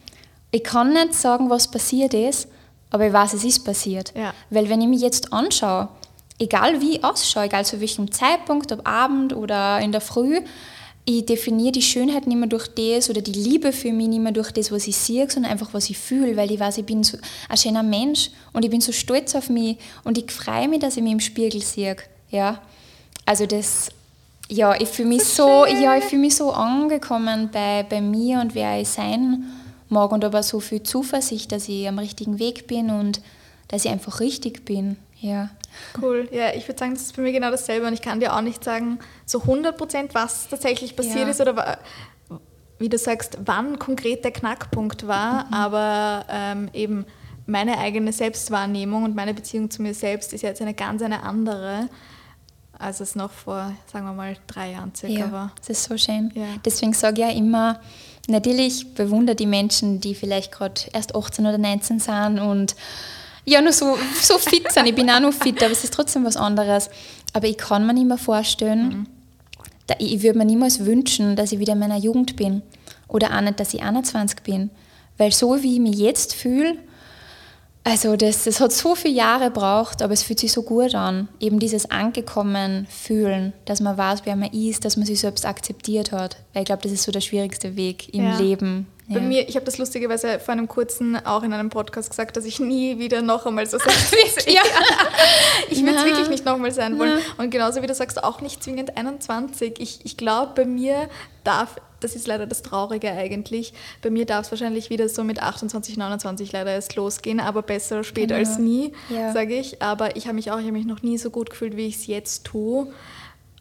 ich kann nicht sagen, was passiert ist, aber ich weiß, es ist passiert. Ja. Weil wenn ich mich jetzt anschaue, egal wie ich ausschaue, egal zu welchem Zeitpunkt, ob Abend oder in der Früh, ich definiere die Schönheit nicht mehr durch das oder die Liebe für mich nicht mehr durch das, was ich sehe, sondern einfach, was ich fühle, weil ich weiß, ich bin so ein schöner Mensch und ich bin so stolz auf mich und ich freue mich, dass ich mich im Spiegel sehe. Ja? Also das, ja, ich fühle mich so, so ja, ich mich so angekommen bei, bei mir und wer ich sein und aber so viel Zuversicht, dass ich am richtigen Weg bin und dass ich einfach richtig bin. Ja. Cool. Ja, ich würde sagen, das ist für mich genau dasselbe und ich kann dir auch nicht sagen, so 100 Prozent, was tatsächlich passiert Ja. ist oder wie du sagst, wann konkret der Knackpunkt war, Mhm. aber ähm, eben meine eigene Selbstwahrnehmung und meine Beziehung zu mir selbst ist jetzt eine ganz eine andere, als es noch vor, sagen wir mal, drei Jahren circa Ja, war. das ist so schön. Ja. Deswegen sage ich ja immer, natürlich bewundere die Menschen, die vielleicht gerade erst 18 oder 19 sind und ja nur so, so fit sind. Ich bin auch noch fit, aber es ist trotzdem was anderes. Aber ich kann mir nicht mehr vorstellen, da, ich, ich würde mir niemals wünschen, dass ich wieder in meiner Jugend bin. Oder auch nicht, dass ich 21 bin. Weil so wie ich mich jetzt fühle, also das, das hat so viele Jahre gebraucht, aber es fühlt sich so gut an. Eben dieses angekommen fühlen, dass man weiß, wer man ist, dass man sich selbst akzeptiert hat. Weil ich glaube, das ist so der schwierigste Weg im Ja. Leben. Bei Ja. mir, ich habe das lustigerweise vor einem kurzen auch in einem Podcast gesagt, dass ich nie wieder noch einmal so sein *laughs* Ja. Ich will es wirklich nicht nochmal sein wollen. Und genauso wie du sagst, auch nicht zwingend 21. Ich, ich glaube, bei mir darf, das ist leider das Traurige eigentlich, bei mir darf es wahrscheinlich wieder so mit 28, 29 leider erst losgehen, aber besser spät Genau. als nie, Ja. sage ich. Aber ich habe mich auch, ich habe mich noch nie so gut gefühlt, wie ich es jetzt tue.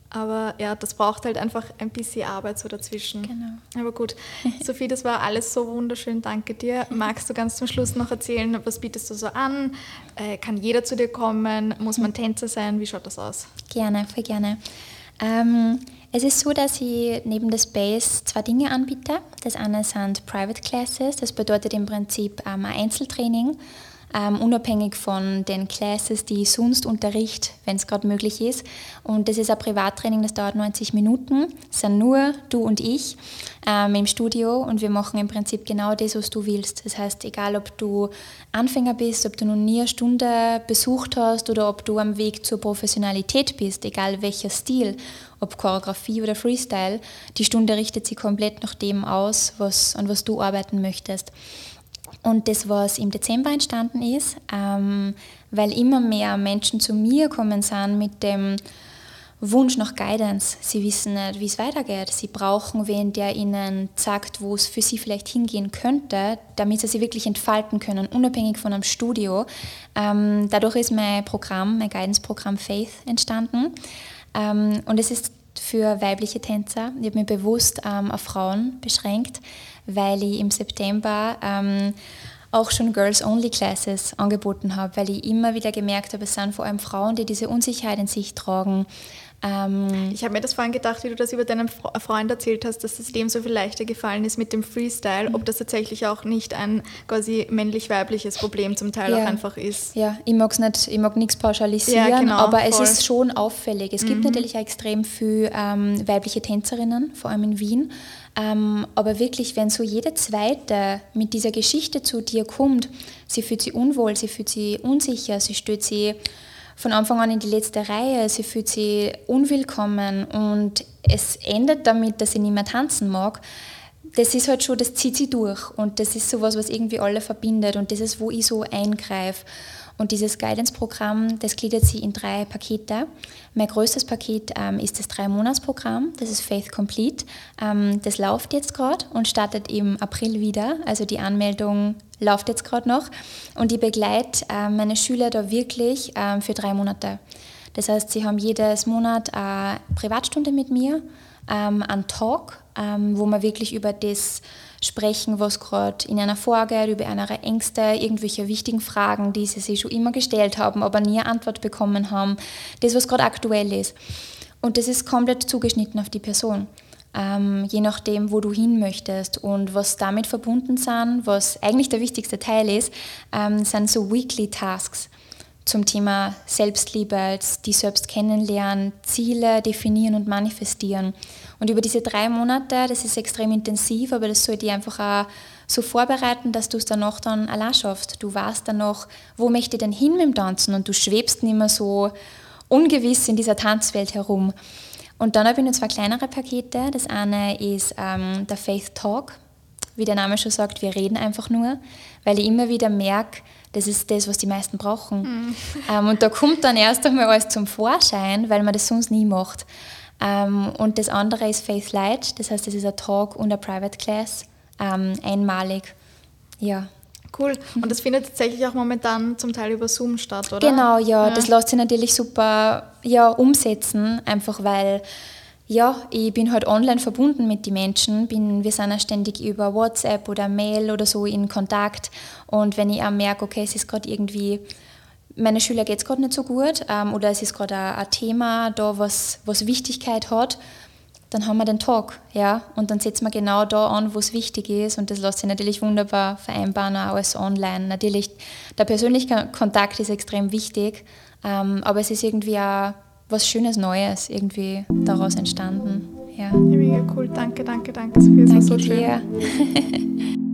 Aber ja, das braucht halt einfach ein bisschen Arbeit so dazwischen. Genau. Aber gut, *laughs* Sophie, das war alles so wunderschön. Danke dir. Magst du ganz zum Schluss noch erzählen, was bietest du so an? Äh, kann jeder zu dir kommen? Muss man Tänzer sein? Wie schaut das aus? Gerne, voll gerne. Ähm, es ist so, dass ich neben der Space zwei Dinge anbiete. Das eine sind Private Classes, das bedeutet im Prinzip ähm, ein Einzeltraining, ähm, unabhängig von den Classes, die ich sonst unterricht, wenn es gerade möglich ist. Und das ist ein Privattraining, das dauert 90 Minuten. Es sind nur du und ich ähm, im Studio und wir machen im Prinzip genau das, was du willst. Das heißt, egal ob du Anfänger bist, ob du noch nie eine Stunde besucht hast oder ob du am Weg zur Professionalität bist, egal welcher Stil, ob Choreografie oder Freestyle, die Stunde richtet sich komplett nach dem aus, was, an was du arbeiten möchtest. Und das, was im Dezember entstanden ist, ähm, weil immer mehr Menschen zu mir kommen sind mit dem Wunsch nach Guidance. Sie wissen nicht, wie es weitergeht. Sie brauchen wen, der ihnen sagt, wo es für sie vielleicht hingehen könnte, damit sie sich wirklich entfalten können, unabhängig von einem Studio. Ähm, dadurch ist mein Programm, mein Guidance-Programm Faith entstanden. Ähm, und es ist für weibliche Tänzer. Ich habe mich bewusst ähm, auf Frauen beschränkt, weil ich im September ähm, auch schon Girls-Only-Classes angeboten habe, weil ich immer wieder gemerkt habe, es sind vor allem Frauen, die diese Unsicherheit in sich tragen. Ähm, Ich habe mir das vorhin gedacht, wie du das über deinen Fre- Freund erzählt hast, dass es dem so viel leichter gefallen ist mit dem Freestyle, ob das tatsächlich auch nicht ein quasi männlich-weibliches Problem zum Teil Ja. auch einfach ist. Ja, ich mag's nicht, ich mag nichts pauschalisieren, Ja, genau, aber es voll. ist schon auffällig. Es gibt natürlich auch extrem viele ähm, weibliche Tänzerinnen, vor allem in Wien. Ähm, aber wirklich, wenn so jede zweite mit dieser Geschichte zu dir kommt, sie fühlt sich unwohl, sie fühlt sich unsicher, sie stellt sie von Anfang an in die letzte Reihe, sie fühlt sich unwillkommen und es endet damit, dass sie nicht mehr tanzen mag das ist halt schon, das zieht sie durch und das ist sowas, was irgendwie alle verbindet und das ist, wo ich so eingreife. Und dieses Guidance-Programm, das gliedert sich in drei Pakete. Mein größtes Paket ähm, ist das Drei-Monats-Programm, das ist Faith Complete. Ähm, das läuft jetzt gerade und startet im April wieder, also die Anmeldung läuft jetzt gerade noch. Und ich begleite ähm, meine Schüler da wirklich ähm, für drei Monate. Das heißt, sie haben jedes Monat eine Privatstunde mit mir, ähm, einen Talk, ähm, wo wir wirklich über das sprechen, was gerade in einer vorgeht, über ihre Ängste, irgendwelche wichtigen Fragen, die sie sich schon immer gestellt haben, aber nie eine Antwort bekommen haben. Das, was gerade aktuell ist. Und das ist komplett zugeschnitten auf die Person. Ähm, je nachdem, wo du hin möchtest und was damit verbunden sind, was eigentlich der wichtigste Teil ist, ähm, sind so Weekly Tasks zum Thema Selbstliebe, die selbst kennenlernen, Ziele definieren und manifestieren. Und über diese drei Monate, das ist extrem intensiv, aber das soll dich einfach auch so vorbereiten, dass du es danach dann allein schaffst. Du weißt dann noch, wo möchte ich denn hin mit dem Tanzen und du schwebst nicht mehr so ungewiss in dieser Tanzwelt herum. Und dann habe ich noch zwei kleinere Pakete. Das eine ist ähm, der Faith Talk. Wie der Name schon sagt, wir reden einfach nur, weil ich immer wieder merke, das ist das, was die meisten brauchen. Ähm, und da kommt dann erst einmal alles zum Vorschein, weil man das sonst nie macht. Ähm, und das andere ist Faith Light, das heißt, das ist ein Talk und eine Private Class, ähm, einmalig. Ja, Cool. Und das findet tatsächlich auch momentan zum Teil über Zoom statt, oder? Genau, ja, ja. das lässt sich natürlich super ja, umsetzen, einfach weil ja, ich bin halt online verbunden mit den Menschen. Bin, wir sind ja ständig über WhatsApp oder Mail oder so in Kontakt. Und wenn ich auch merke, okay, es ist gerade irgendwie, meine Schüler geht es gerade nicht so gut ähm, oder es ist gerade ein, Thema da, was, was Wichtigkeit hat, dann haben wir den Talk, ja, und dann setzen wir genau da an, wo es wichtig ist und das lässt sich natürlich wunderbar vereinbaren, auch als online. Natürlich, der persönliche Kontakt ist extrem wichtig, ähm, aber es ist irgendwie auch was Schönes Neues irgendwie daraus entstanden. Ja. Mega cool, danke, danke, danke, Sophia, es war so schön. *laughs*